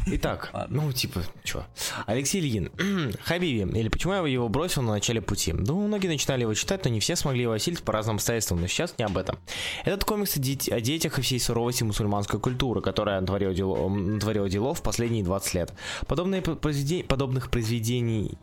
Итак, *laughs* ну типа, чё. Алексей Ильин. *clears throat* Хабиби, или почему я его бросил на начале пути? Ну, многие начинали его читать, но не все смогли его осилить по разным обстоятельствам, но сейчас не об этом. Этот комикс о, дет- о детях и всей суровости мусульманской культуры, которая натворила, дело- натворила делов в последние 20 лет. Подобные п- произведе- подобных произведений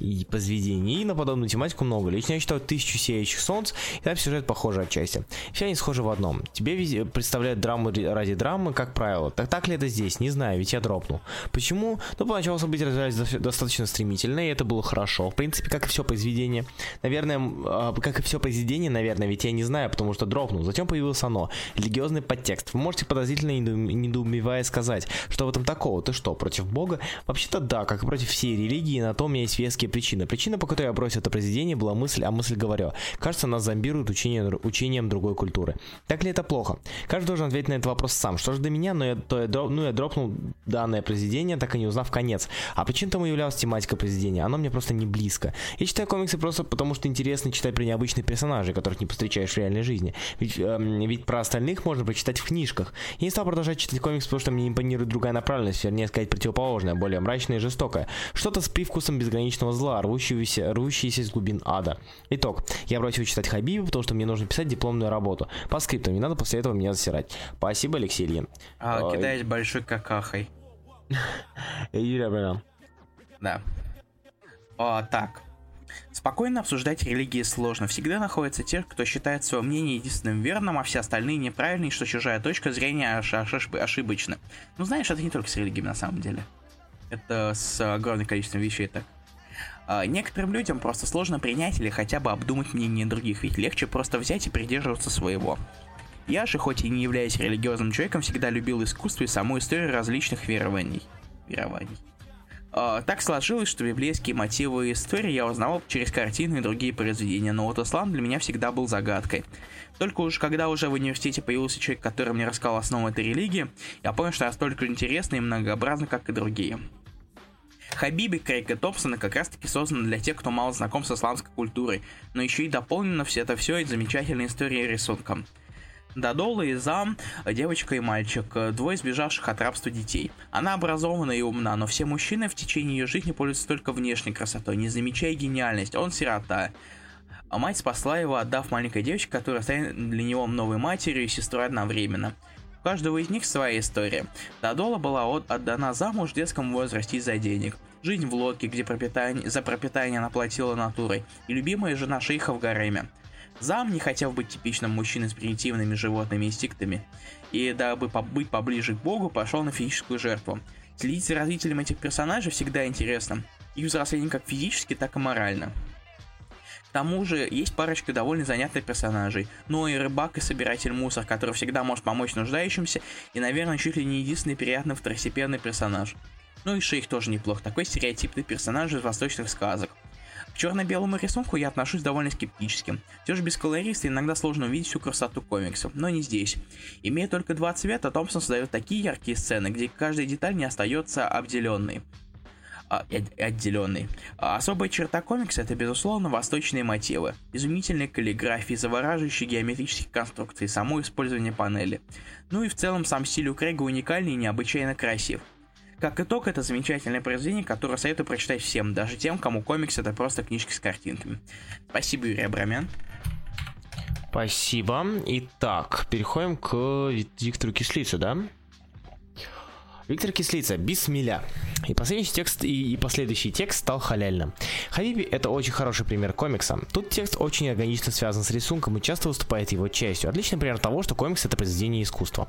и произведений на подобную тематику много. Лично я читал «Тысячу сеющих солнц», и там сюжет похожий отчасти. Все они схожи в одном. Тебе вези- представляют драму ради драмы, как правило. Так так ли это здесь? Не знаю, ведь я дропнул. Почему? Ну, поначалу события развивались до- достаточно стремительно, и это было хорошо. В принципе, как и все произведение. Наверное, а, как и все произведение, наверное, ведь я не знаю, потому что дропнул. Затем появилось оно. Религиозный подтекст. Вы можете подозрительно недоум- недоумевая сказать, что в этом такого? Ты что, против Бога? Вообще-то да, как и против всей религии, на том есть веские причины. Причина, по которой я бросил это произведение, была мысль, а мысль говорю. Кажется, нас зомбируют учение, учением другой культуры. Так ли это плохо? Каждый должен ответить на этот вопрос сам. Что же до меня, но я, то я, ну, я дропнул данное произведение, так и не узнав конец. А причин тому являлась тематика произведения. Оно мне просто не близко. Я читаю комиксы просто потому, что интересно читать про необычных персонажей, которых не встречаешь в реальной жизни. Ведь, эм, ведь про остальных можно прочитать в книжках. Я не стал продолжать читать комикс, потому что мне импонирует другая направленность, вернее сказать противоположная, более мрачная и жестокая. Что-то с привкусом безграничного зла, рвущегося, рвущийся из глубин ада. Итог. Я бросил читать Хабиби, потому что мне нужно писать дипломную работу. По скрипту, не надо после этого меня засирать. Спасибо, Алексей Ильин. А, Ой. кидаюсь большой какахой. *laughs* Юрий Абрамян. Да. А, так. Спокойно обсуждать религии сложно. Всегда находятся те, кто считает свое мнение единственным верным, а все остальные неправильные, что чужая точка зрения ошибочна. Ну, знаешь, это не только с религией на самом деле. Это с огромным количеством вещей так. А, некоторым людям просто сложно принять или хотя бы обдумать мнение других, ведь легче просто взять и придерживаться своего. Я же, хоть и не являюсь религиозным человеком, всегда любил искусство и саму историю различных верований. Верований. Uh, так сложилось, что библейские мотивы и истории я узнавал через картины и другие произведения, но вот ислам для меня всегда был загадкой. Только уж когда уже в университете появился человек, который мне рассказал основы этой религии, я понял, что настолько интересна и многообразна, как и другие. Хабиби Крейга Томпсона как раз таки создана для тех, кто мало знаком с исламской культурой, но еще и дополнено все это все и замечательной историей рисунком. Дадола и Зам, девочка и мальчик, двое сбежавших от рабства детей. Она образована и умна, но все мужчины в течение ее жизни пользуются только внешней красотой, не замечая гениальность. Он сирота. А мать спасла его, отдав маленькой девочке, которая станет для него новой матерью и сестрой одновременно. У каждого из них своя история. Дадола была отдана замуж в детском возрасте из-за денег. Жизнь в лодке, где пропитание, за пропитание она платила натурой. И любимая жена шейха в гареме. Зам не хотел быть типичным мужчиной с примитивными животными инстинктами. И дабы быть поближе к богу, пошел на физическую жертву. Следить за развитием этих персонажей всегда интересно. Их взросление как физически, так и морально. К тому же, есть парочка довольно занятных персонажей. Ну и рыбак и собиратель мусор, который всегда может помочь нуждающимся, и, наверное, чуть ли не единственный приятный второстепенный персонаж. Ну и шейх тоже неплох, такой стереотипный персонаж из восточных сказок. К черно-белому рисунку я отношусь довольно скептически. Все же без колориста иногда сложно увидеть всю красоту комиксов, но не здесь. Имея только два цвета, Томпсон создает такие яркие сцены, где каждая деталь не остается обделенной отделенный. А особая черта комикса это, безусловно, восточные мотивы, изумительные каллиграфии, завораживающие геометрические конструкции, само использование панели. Ну и в целом сам стиль у Крэга уникальный и необычайно красив. Как итог, это замечательное произведение, которое советую прочитать всем, даже тем, кому комикс это просто книжки с картинками. Спасибо, Юрий Абрамян. Спасибо. Итак, переходим к Виктору Кислицу, да? Виктор Кислица, бисмиля. И последний текст и, и последующий текст стал халяльным. Хабиби это очень хороший пример комикса. Тут текст очень органично связан с рисунком и часто выступает его частью. Отличный пример того, что комикс это произведение искусства.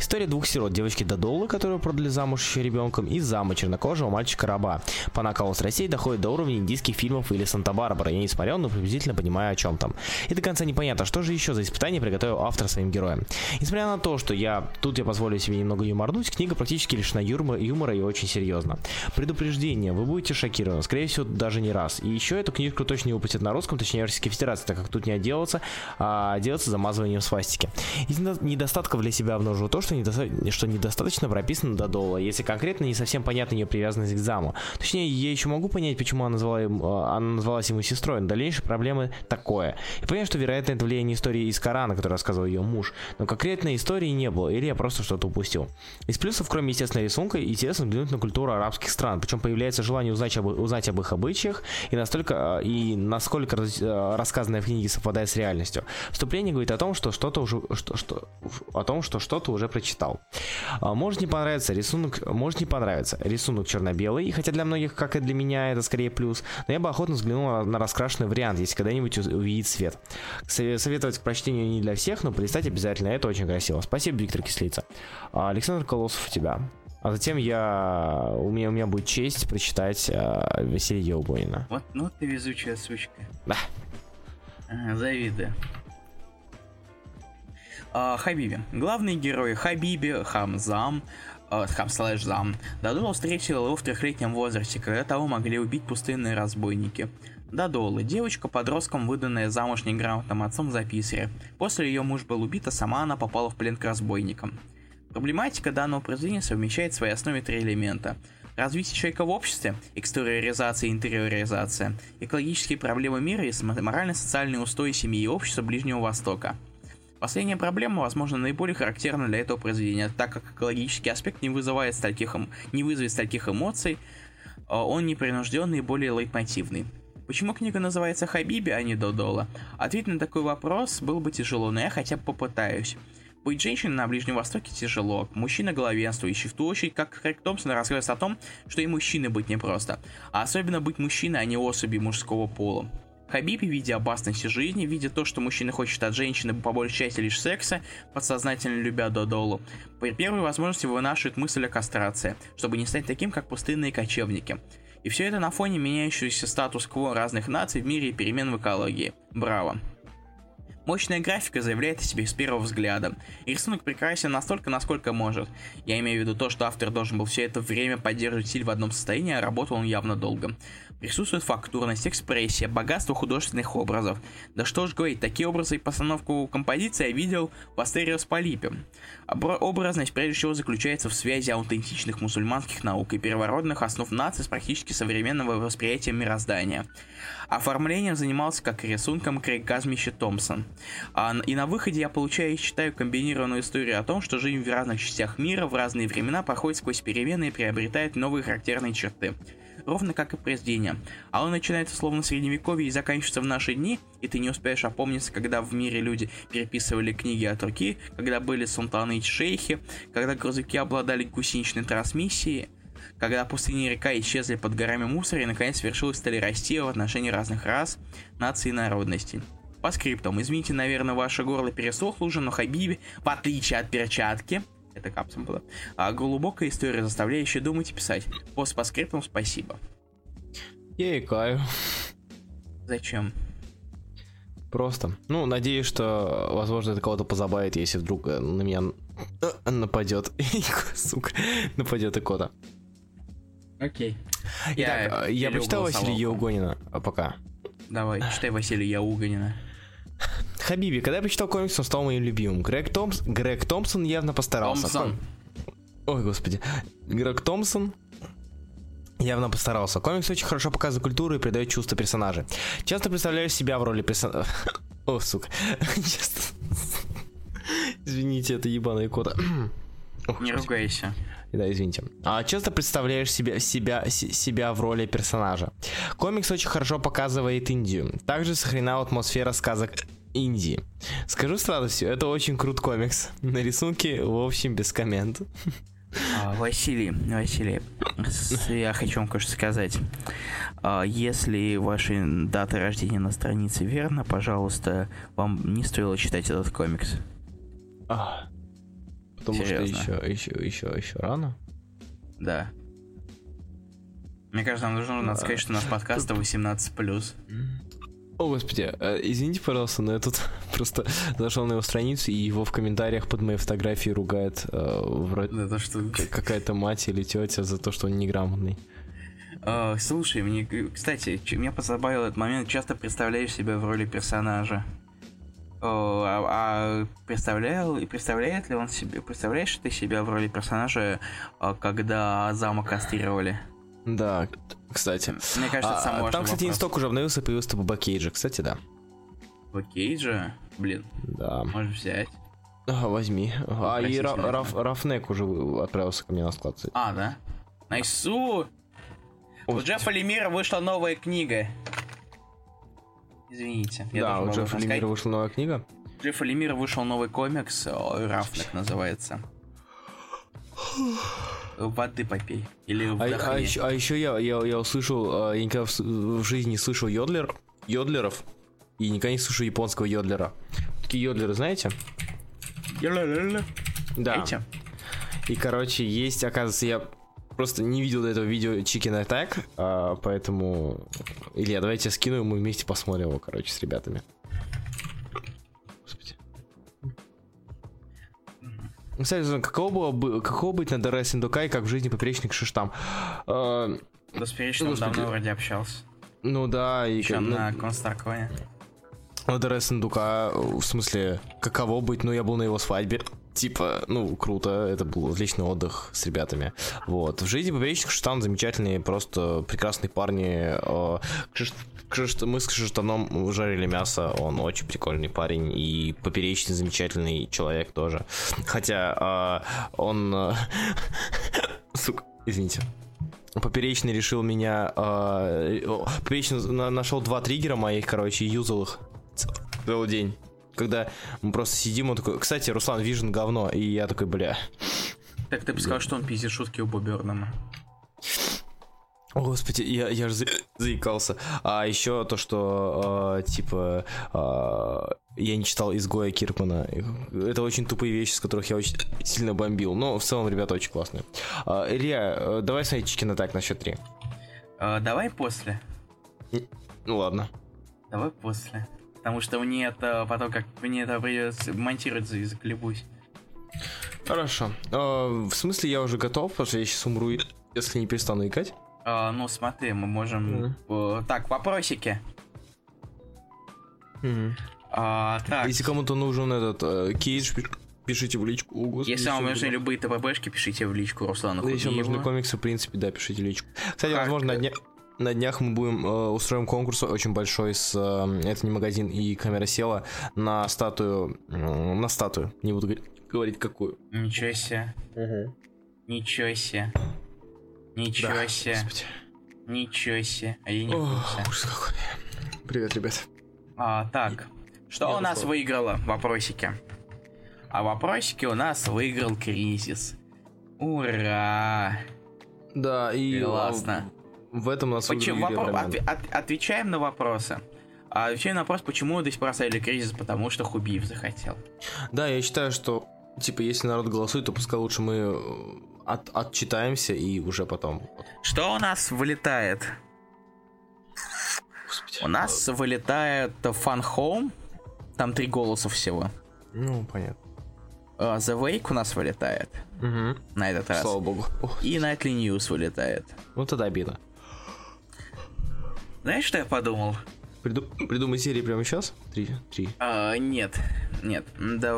История двух сирот, девочки Дадолы, которую продали замуж еще ребенком, и зама чернокожего мальчика-раба. По накалу с Россией доходит до уровня индийских фильмов или Санта-Барбара. Я не смотрел, но приблизительно понимаю о чем там. И до конца непонятно, что же еще за испытание приготовил автор своим героям. Несмотря на то, что я тут я позволю себе немного юморнуть, книга практически лишена юмора, юмора и очень серьезно. Предупреждение, вы будете шокированы, скорее всего, даже не раз. И еще эту книжку точно не выпустят на русском, точнее, Российской Федерации, так как тут не отделаться, а делаться замазыванием свастики. Из недостатков для себя обнаружил то, что, недоста... что недостаточно прописано до дола, если конкретно не совсем понятна ее привязанность к заму. Точнее, я еще могу понять, почему она, назвала а, она назвалась ему сестрой, но дальнейшие проблемы такое. Я понимаю, что, вероятно, это влияние истории из Корана, который рассказывал ее муж, но конкретной истории не было, или я просто что-то упустил. Из плюсов, кроме, естественно, рисунка, рисунка интересно взглянуть на культуру арабских стран. Причем появляется желание узнать об, узнать об их обычаях и настолько и насколько раз, э, рассказанное в книге совпадает с реальностью. Вступление говорит о том, что что-то уже что, что, о том, что что-то уже прочитал. А, может не понравиться рисунок, может не понравиться рисунок черно-белый, хотя для многих, как и для меня, это скорее плюс. Но я бы охотно взглянул на раскрашенный вариант, если когда-нибудь увидит свет. Советовать к прочтению не для всех, но полистать обязательно. Это очень красиво. Спасибо, Виктор Кислица. А, Александр Колосов, у тебя. А затем я у меня у меня будет честь прочитать э, Василия Еубонина. Вот, ну ты везучая сучка. Да. Завидую. А, Хабиби. Главные герои Хабиби, Хамзам, э, Хам слэш Зам. Дадула встретила его в трехлетнем возрасте, когда того могли убить пустынные разбойники. Дадола, девочка подростком, выданная замуж неграмотным отцом за писаря. После ее муж был убит, а сама она попала в плен к разбойникам. Проблематика данного произведения совмещает в своей основе три элемента. Развитие человека в обществе, экстериоризация и интериоризация, экологические проблемы мира и морально-социальные устои семьи и общества Ближнего Востока. Последняя проблема, возможно, наиболее характерна для этого произведения, так как экологический аспект не вызывает стольких, не вызовет стольких эмоций, а он непринужденный и более лейтмотивный. Почему книга называется Хабиби, а не Додола? Ответить на такой вопрос было бы тяжело, но я хотя бы попытаюсь. Быть женщиной на Ближнем Востоке тяжело. Мужчина главенствующий. В ту очередь, как Крейг Томпсон рассказывает о том, что и мужчины быть непросто. А особенно быть мужчиной, а не особи мужского пола. Хабиби, видя опасности жизни, видя то, что мужчина хочет от женщины по большей части лишь секса, подсознательно любя Додолу, при первой возможности вынашивает мысль о кастрации, чтобы не стать таким, как пустынные кочевники. И все это на фоне меняющегося статус-кво разных наций в мире и перемен в экологии. Браво! Мощная графика заявляет о себе с первого взгляда. И рисунок прекрасен настолько, насколько может. Я имею в виду то, что автор должен был все это время поддерживать стиль в одном состоянии, а работал он явно долго. Присутствует фактурность, экспрессия, богатство художественных образов. Да что ж говорить, такие образы и постановку композиции я видел в Астериос Полипе. Образность прежде всего заключается в связи аутентичных мусульманских наук и переворотных основ нации с практически современного восприятия мироздания. Оформлением занимался как рисунком Крейг Газмище Томпсон. А, и на выходе я получаю и читаю комбинированную историю о том, что жизнь в разных частях мира в разные времена проходит сквозь перемены и приобретает новые характерные черты ровно как и произведение. А он начинается словно в средневековье и заканчивается в наши дни, и ты не успеешь опомниться, когда в мире люди переписывали книги от руки, когда были султаны и шейхи, когда грузовики обладали гусеничной трансмиссией, когда пустыни и река исчезли под горами мусора и наконец свершилось стали расти в отношении разных рас, наций и народностей. По скриптам, извините, наверное, ваше горло пересохло уже, но Хабиби, в отличие от перчатки, это капсом было. А глубокая история, заставляющая думать и писать. Пост по скриптам спасибо. Я икаю. Зачем? Просто. Ну, надеюсь, что, возможно, это кого-то позабавит, если вдруг э, на меня э, нападет. *laughs* Сука, нападет икота. Окей. Я, я почитал Василия Еугонина. А пока. Давай, читай Василия Яуганина. Хабиби, когда я почитал комикс, он стал моим любимым. Грег, Томс... Грег Томпсон явно постарался. Томпсон. Ой, господи. Грег Томпсон явно постарался. Комикс очень хорошо показывает культуру и придает чувство персонажей. Часто представляешь себя в роли персонажа... *laughs* О, сука. *laughs* Извините, это ебаная кода. *clears throat* Не ругайся. Да, извините. А часто представляешь себя, себя, себя в роли персонажа. Комикс очень хорошо показывает Индию. Также сохранена атмосфера сказок Индии. Скажу сразу все, это очень крут комикс. На рисунке, в общем, без коммент. А, Василий, Василий, я хочу вам кое-что сказать. А, если ваши даты рождения на странице верно, пожалуйста, вам не стоило читать этот комикс. А, потому Серьезно? что еще, еще, еще, еще рано? Да. Мне кажется, нам нужно да. сказать, что наш подкаст *laughs* 18+. О, господи, э, извините, пожалуйста, но я тут *laughs* просто зашел на его страницу, и его в комментариях под моей фотографией ругает э, вроде да, что... какая-то мать или тетя за то, что он неграмотный. Uh, слушай, мне, кстати, меня позабавил этот момент, часто представляешь себя в роли персонажа. Uh, а, а представлял и представляет ли он себе, представляешь ты себя в роли персонажа, uh, когда замок кастрировали? Да, кстати. Мне кажется, это а, Там, кстати, инсток уже обновился, появился Бэкейджа, кстати, да. Бэкейджа? Блин. Да. Можешь взять. А, возьми. А, и Раф, Рафнек уже отправился ко мне на склад. Кстати. А, да? Найсу! У Джеффа Лемира вышла новая книга. Извините. да, у Джеффа Лемира вышла новая книга. У Джеффа Лемира вышел новый комикс, Рафнек называется воды попей. Или а, а, еще, а еще я, я, я услышал, а, я никогда в, в жизни не слышал йодлер, йодлеров, и никогда не слышал японского йодлера. Такие йодлеры, знаете? Да. Эти? И, короче, есть, оказывается, я просто не видел до этого видео Chicken Attack, а, поэтому... Илья, давайте я скину, и мы вместе посмотрим его, короче, с ребятами. Кстати, каково, было, каково быть на ДР Синдукай, как в жизни поперечник Шиштам? Э, да с давно вроде общался. Ну да, и... Еще на Констарконе. На ДР Синдука, в смысле, каково быть, ну я был на его свадьбе, типа, ну, круто, это был отличный отдых с ребятами. Вот. В жизни поперечник Шиштан замечательные, просто прекрасные парни. Э, мы с Кшиштаном жарили мясо, он очень прикольный парень и поперечный замечательный человек тоже. Хотя э, он... Э, *laughs* сука, извините. Поперечный решил меня... Э, поперечный нашел два триггера моих, короче, и юзал их целый день. когда мы просто сидим, он такой, кстати, Руслан, Вижен говно, и я такой, бля. Так ты бы сказал, что он пиздит шутки у Бобернама. О, господи, я, я же за, заикался. А еще то, что, э, типа, э, я не читал «Изгоя» Киркмана. Это очень тупые вещи, с которых я очень сильно бомбил. Но в целом ребята очень классные. Э, Илья, э, давай смотреть Чикин так на счет три. Э, давай после. Ну ладно. Давай после. Потому что мне это потом, как мне это придется монтировать, заколебусь. Хорошо. Э, в смысле, я уже готов, потому что я сейчас умру, если не перестану икать. А, ну смотри, мы можем... Mm-hmm. Так, вопросики. Mm-hmm. А, так. Если кому-то нужен этот э, кейдж, пишите в личку. О, Господи, Если вам нужны любые ТПБшки, пишите в личку Руслану Если вам нужны комиксы, в принципе, да, пишите в личку. Кстати, как... возможно, на, дня... на днях мы будем э, устроим конкурс очень большой с э, это не магазин и камера села на статую э, на статую. Не буду говорить какую. Ничего себе. Угу. Ничего себе. Ничего да, себе. Господи. Ничего себе. А я не Ужас какой. Привет, ребят. А, так. Что я у нас выиграло в вопросике? А в вопросике у нас выиграл кризис. Ура! Да, и... Классно. В этом у нас Почему? Вопро... От, от, отвечаем на вопросы. А отвечаем на вопрос, почему до сих пор оставили кризис, потому что Хубиев захотел. Да, я считаю, что, типа, если народ голосует, то пускай лучше мы э, от, отчитаемся и уже потом. Что у нас вылетает? Господи. У нас вылетает Fun Home. Там три голоса всего. Ну, понятно. Uh, The Wake у нас вылетает. Угу. На этот раз. Слава богу. И Nightly News вылетает. Ну тогда обидно. Знаешь, что я подумал? Приду... Придумай серии прямо сейчас? Три. Три. Uh, нет. Нет. Да.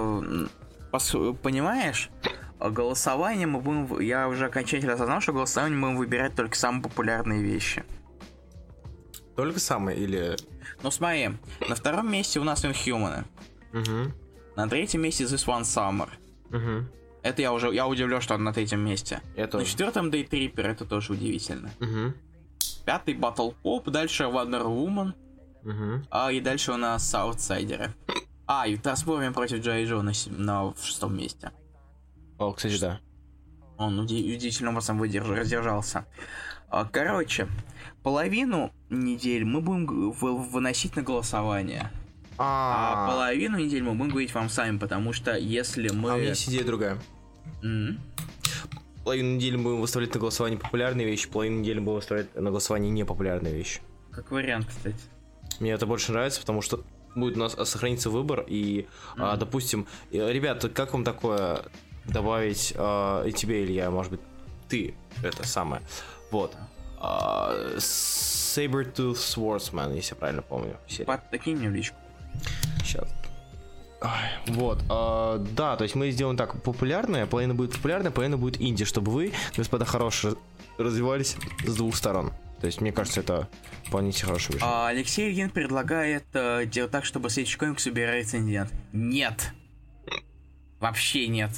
Пос... Понимаешь? Голосование мы будем... Я уже окончательно осознал, что голосование мы будем выбирать только самые популярные вещи. Только самые или... Ну смотри, на втором месте у нас Inhuman. Угу. На третьем месте This One Summer. Угу. Это я уже... Я удивлен, что он на третьем месте. Это... На четвертом Day Tripper, это тоже удивительно. Угу. Пятый Battle Pop, дальше Wonder Woman. Угу. А, и дальше у нас Аутсайдеры. А, и Трансформер против Джей Джо на, на шестом месте. О, кстати, да. Он удивительным образом выдержал, раздержался. А, короче, половину недель мы будем выносить на голосование. А, а половину недель мы будем говорить вам сами, потому что если мы... А у меня есть идея другая. Mm-hmm. Половину недели мы будем выставлять на голосование популярные вещи, половину недели будем выставлять на голосование непопулярные вещи. Как вариант, кстати. Мне это больше нравится, потому что будет у нас сохранится выбор и, mm-hmm. а, допустим, ребята, как вам такое добавить э, и тебе, Илья, может быть, ты это самое. Вот. Э, Sabertooth Swordsman, если я правильно помню. Подкинь мне в личку. Сейчас. Вот, э, да, то есть мы сделаем так, популярная, половина будет популярная, половина будет инди, чтобы вы, господа, хорошие развивались с двух сторон. То есть, мне кажется, это вполне себе хороший вещь. А, Алексей Ильин предлагает э, делать так, чтобы следующий комикс убирает рецензент. Нет. Вообще нет.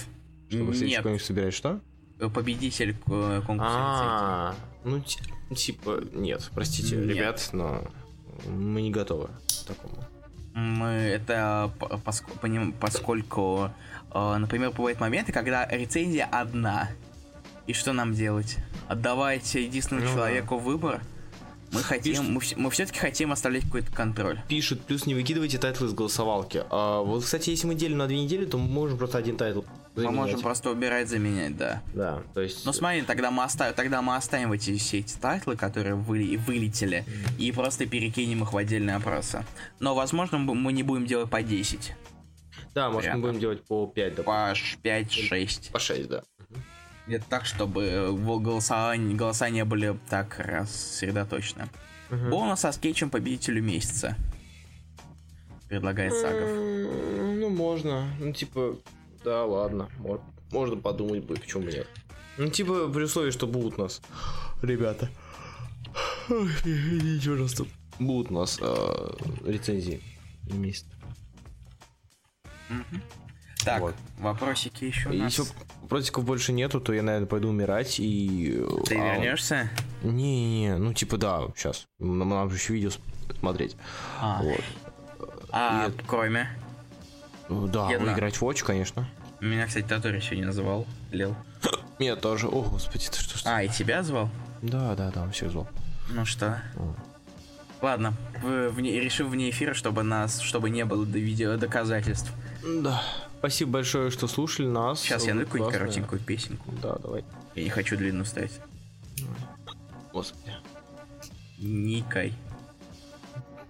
Чтобы Нет. комикс собирать что? Э, победитель э, конкурса А, ну типа нет, простите, ребят, но мы не готовы к такому. Мы это поскольку, э, например, бывают моменты, когда рецензия одна. И что нам делать? Отдавать единственному ну, человеку выбор? Мы хотим, Пишут, мы, мы все-таки хотим оставлять какой-то контроль. Пишут, плюс не выкидывайте тайтлы из голосовалки. А, вот, кстати, если мы делим на две недели, то мы можем просто один тайтл заменять. Мы можем просто убирать, заменять, да. Да, то есть... Ну смотри, тогда мы оставим, тогда мы оставим эти все эти тайтлы, которые вы, вылетели, и просто перекинем их в отдельные опросы. Но, возможно, мы не будем делать по 10. Да, может, мы будем делать по 5, да. По 5-6. По 6, да. Где-то так, чтобы э, голоса, голоса не были так рассредоточены. Угу. Бонус со скетчем победителю месяца. Предлагает Сагов. Ну, можно. Ну, типа, да, ладно. Можно подумать будет, почему нет. Ну, типа, при условии, что будут нас ребята. Ничего раз тут. Будут у нас э, рецензии месяц. Угу. Так, вот. вопросики еще у нас. Если вопросиков больше нету, то я, наверное, пойду умирать и... Ты а, вернешься? Не-не, ну типа да, сейчас. Нам, нам еще видео смотреть. А, вот. а и... кроме? Да, Я на- выиграть в Watch, конечно. Меня, кстати, Татори сегодня называл. Лил. *coughs* Меня тоже. О, господи, ты что. А, и тебя звал? Да, да, да, он всех звал. Ну что? О. Ладно, вне- решил вне эфира, чтобы нас, чтобы не было до видео доказательств. Да. Спасибо большое, что слушали нас. Сейчас я найду какую-нибудь коротенькую песенку. Да, давай. Я не хочу длинную ставить. Господи. Никай.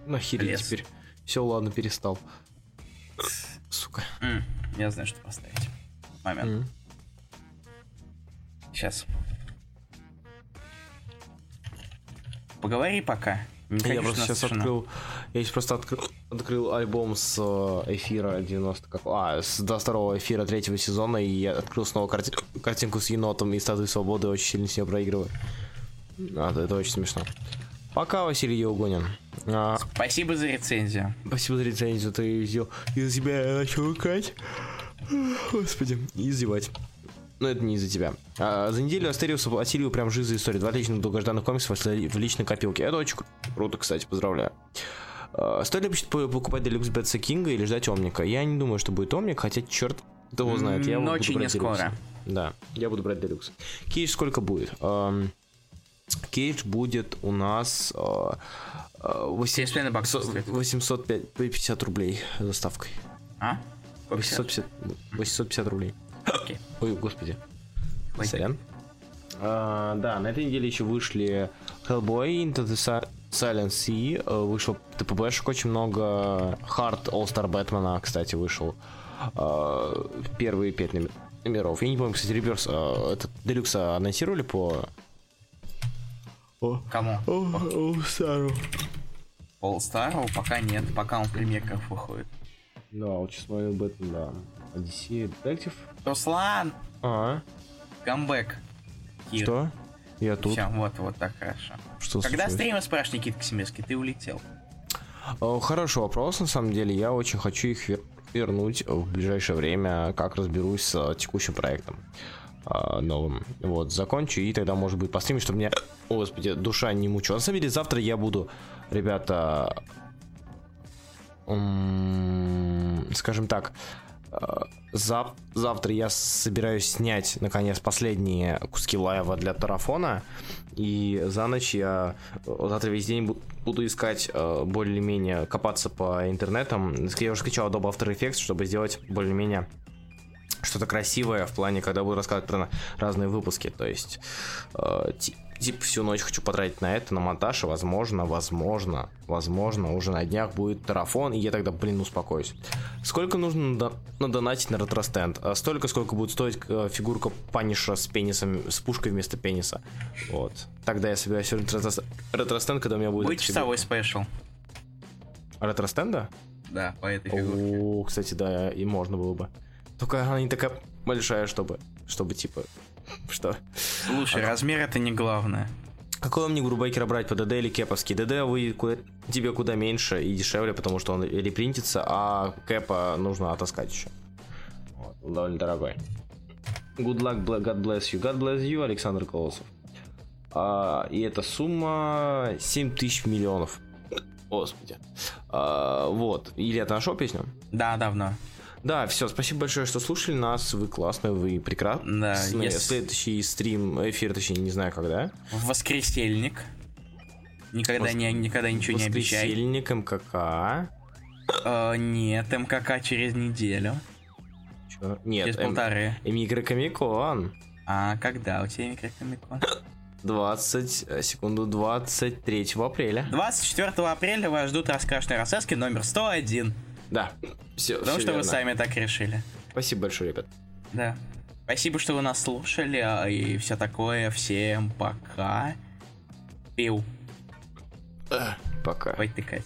Нахер теперь. Все, ладно, перестал. Сука. М, я знаю, что поставить. Момент. М. Сейчас. Поговори пока. Не Я просто сейчас тишина. открыл. Я сейчас просто открыл, открыл альбом с э, эфира 90 как. А, с 22 эфира третьего сезона, и я открыл снова карти- картинку с енотом и статуей свободы, очень сильно с нее проигрываю. А, это очень смешно. Пока, Василий Еугонин. А, Спасибо за рецензию. спасибо за рецензию, ты сделал. Из-за тебя я начал икать. Господи, и зевать. Но это не из-за тебя. А, за неделю Астериус оплатили прям жизнь за историю. Два отличных долгожданных комикса в личной копилке. Это очень кру- круто, кстати, поздравляю. А, стоит ли покупать Делюкс Бетса Кинга или ждать Омника? Я не думаю, что будет Омник, хотя черт его знает. Я Ночи не скоро. Да, я буду брать Делюкс. Кейдж сколько будет? Ам, Кейдж будет у нас а, а, 800 7,5 баксов стоит. 850 рублей доставкой. А? Сколько сейчас? 850, 850 рублей. Окей. Ой, господи. Ой. Сорян. А, да, на этой неделе еще вышли Hellboy, Into the Silent Sea, э, вышел ТПБшек очень много, Hard All Star Бэтмена, кстати, вышел. А, Первые пять номер- номеров. Я не помню, кстати, Реверс, а, этот Делюкса анонсировали по... Кому? All Star. All Star пока нет, пока он в премьерках выходит. Да, вот сейчас смотрел Бэтмен, да. Одиссея, Детектив. Руслан! А, Камбэк. Кир. что? Я тут. Все, вот, вот так хорошо. Что Когда случилось? стримы спрашиваешь, Никита Косимирский, ты улетел. Э, Хороший вопрос, на самом деле. Я очень хочу их вер- вернуть в ближайшее время, как разберусь с текущим проектом э, новым. Вот, закончу, и тогда, может быть, постримить, чтобы меня, о, господи, душа не мучила. На самом деле, завтра я буду, ребята, скажем так, э, зав- завтра я собираюсь снять, наконец, последние куски лайва для Тарафона. И за ночь я э, завтра весь день бу- буду искать э, более-менее копаться по интернетам. Я уже скачал Adobe After Effects, чтобы сделать более-менее что-то красивое в плане, когда буду рассказывать про разные выпуски. То есть, э, ти- типа, всю ночь хочу потратить на это, на монтаж, и, возможно, возможно, возможно, уже на днях будет тарафон, и я тогда, блин, успокоюсь. Сколько нужно надонатить на ретростенд? А Столько, сколько будет стоить э, фигурка Паниша с пенисом, с пушкой вместо пениса. Вот. Тогда я собираюсь ретростенд, когда у меня будет... Будет часовой спешл. Ретростенда? Да, по этой фигурке. О, кстати, да, и можно было бы. Только она не такая большая, чтобы, чтобы типа, что? Слушай, размер это не главное. Какой мне Грубайкера брать, по ДД или Кэповский? ДД вы куда- тебе куда меньше и дешевле, потому что он репринтится, а Кэпа нужно отыскать еще. Вот, довольно дорогой. Good luck, God bless you. God bless you, Александр Колосов. А, и эта сумма 7 тысяч миллионов. Господи. А, вот. Илья, ты нашел песню? Да, давно. Да, все, спасибо большое, что слушали нас. Вы классные, вы прекрасные. Да, если- Следующий стрим, эфир, точнее, не знаю когда. В воскресельник. Никогда, Вос- не, никогда ничего не обещай. Воскресенье, МКК. Э, нет, МКК через неделю. Чё? Нет, через эм, полторы. Микрокомикон. А когда у тебя микрокомикон? 20, *coughs* э, секунду, 23 апреля. 24 апреля вас ждут раскрашенные расцески номер 101. Да, все, Потому что вы сами так решили. Спасибо большое, ребят. Да. Спасибо, что вы нас слушали, а, и все такое. Всем пока. Пил. Пока. Пой тыкать.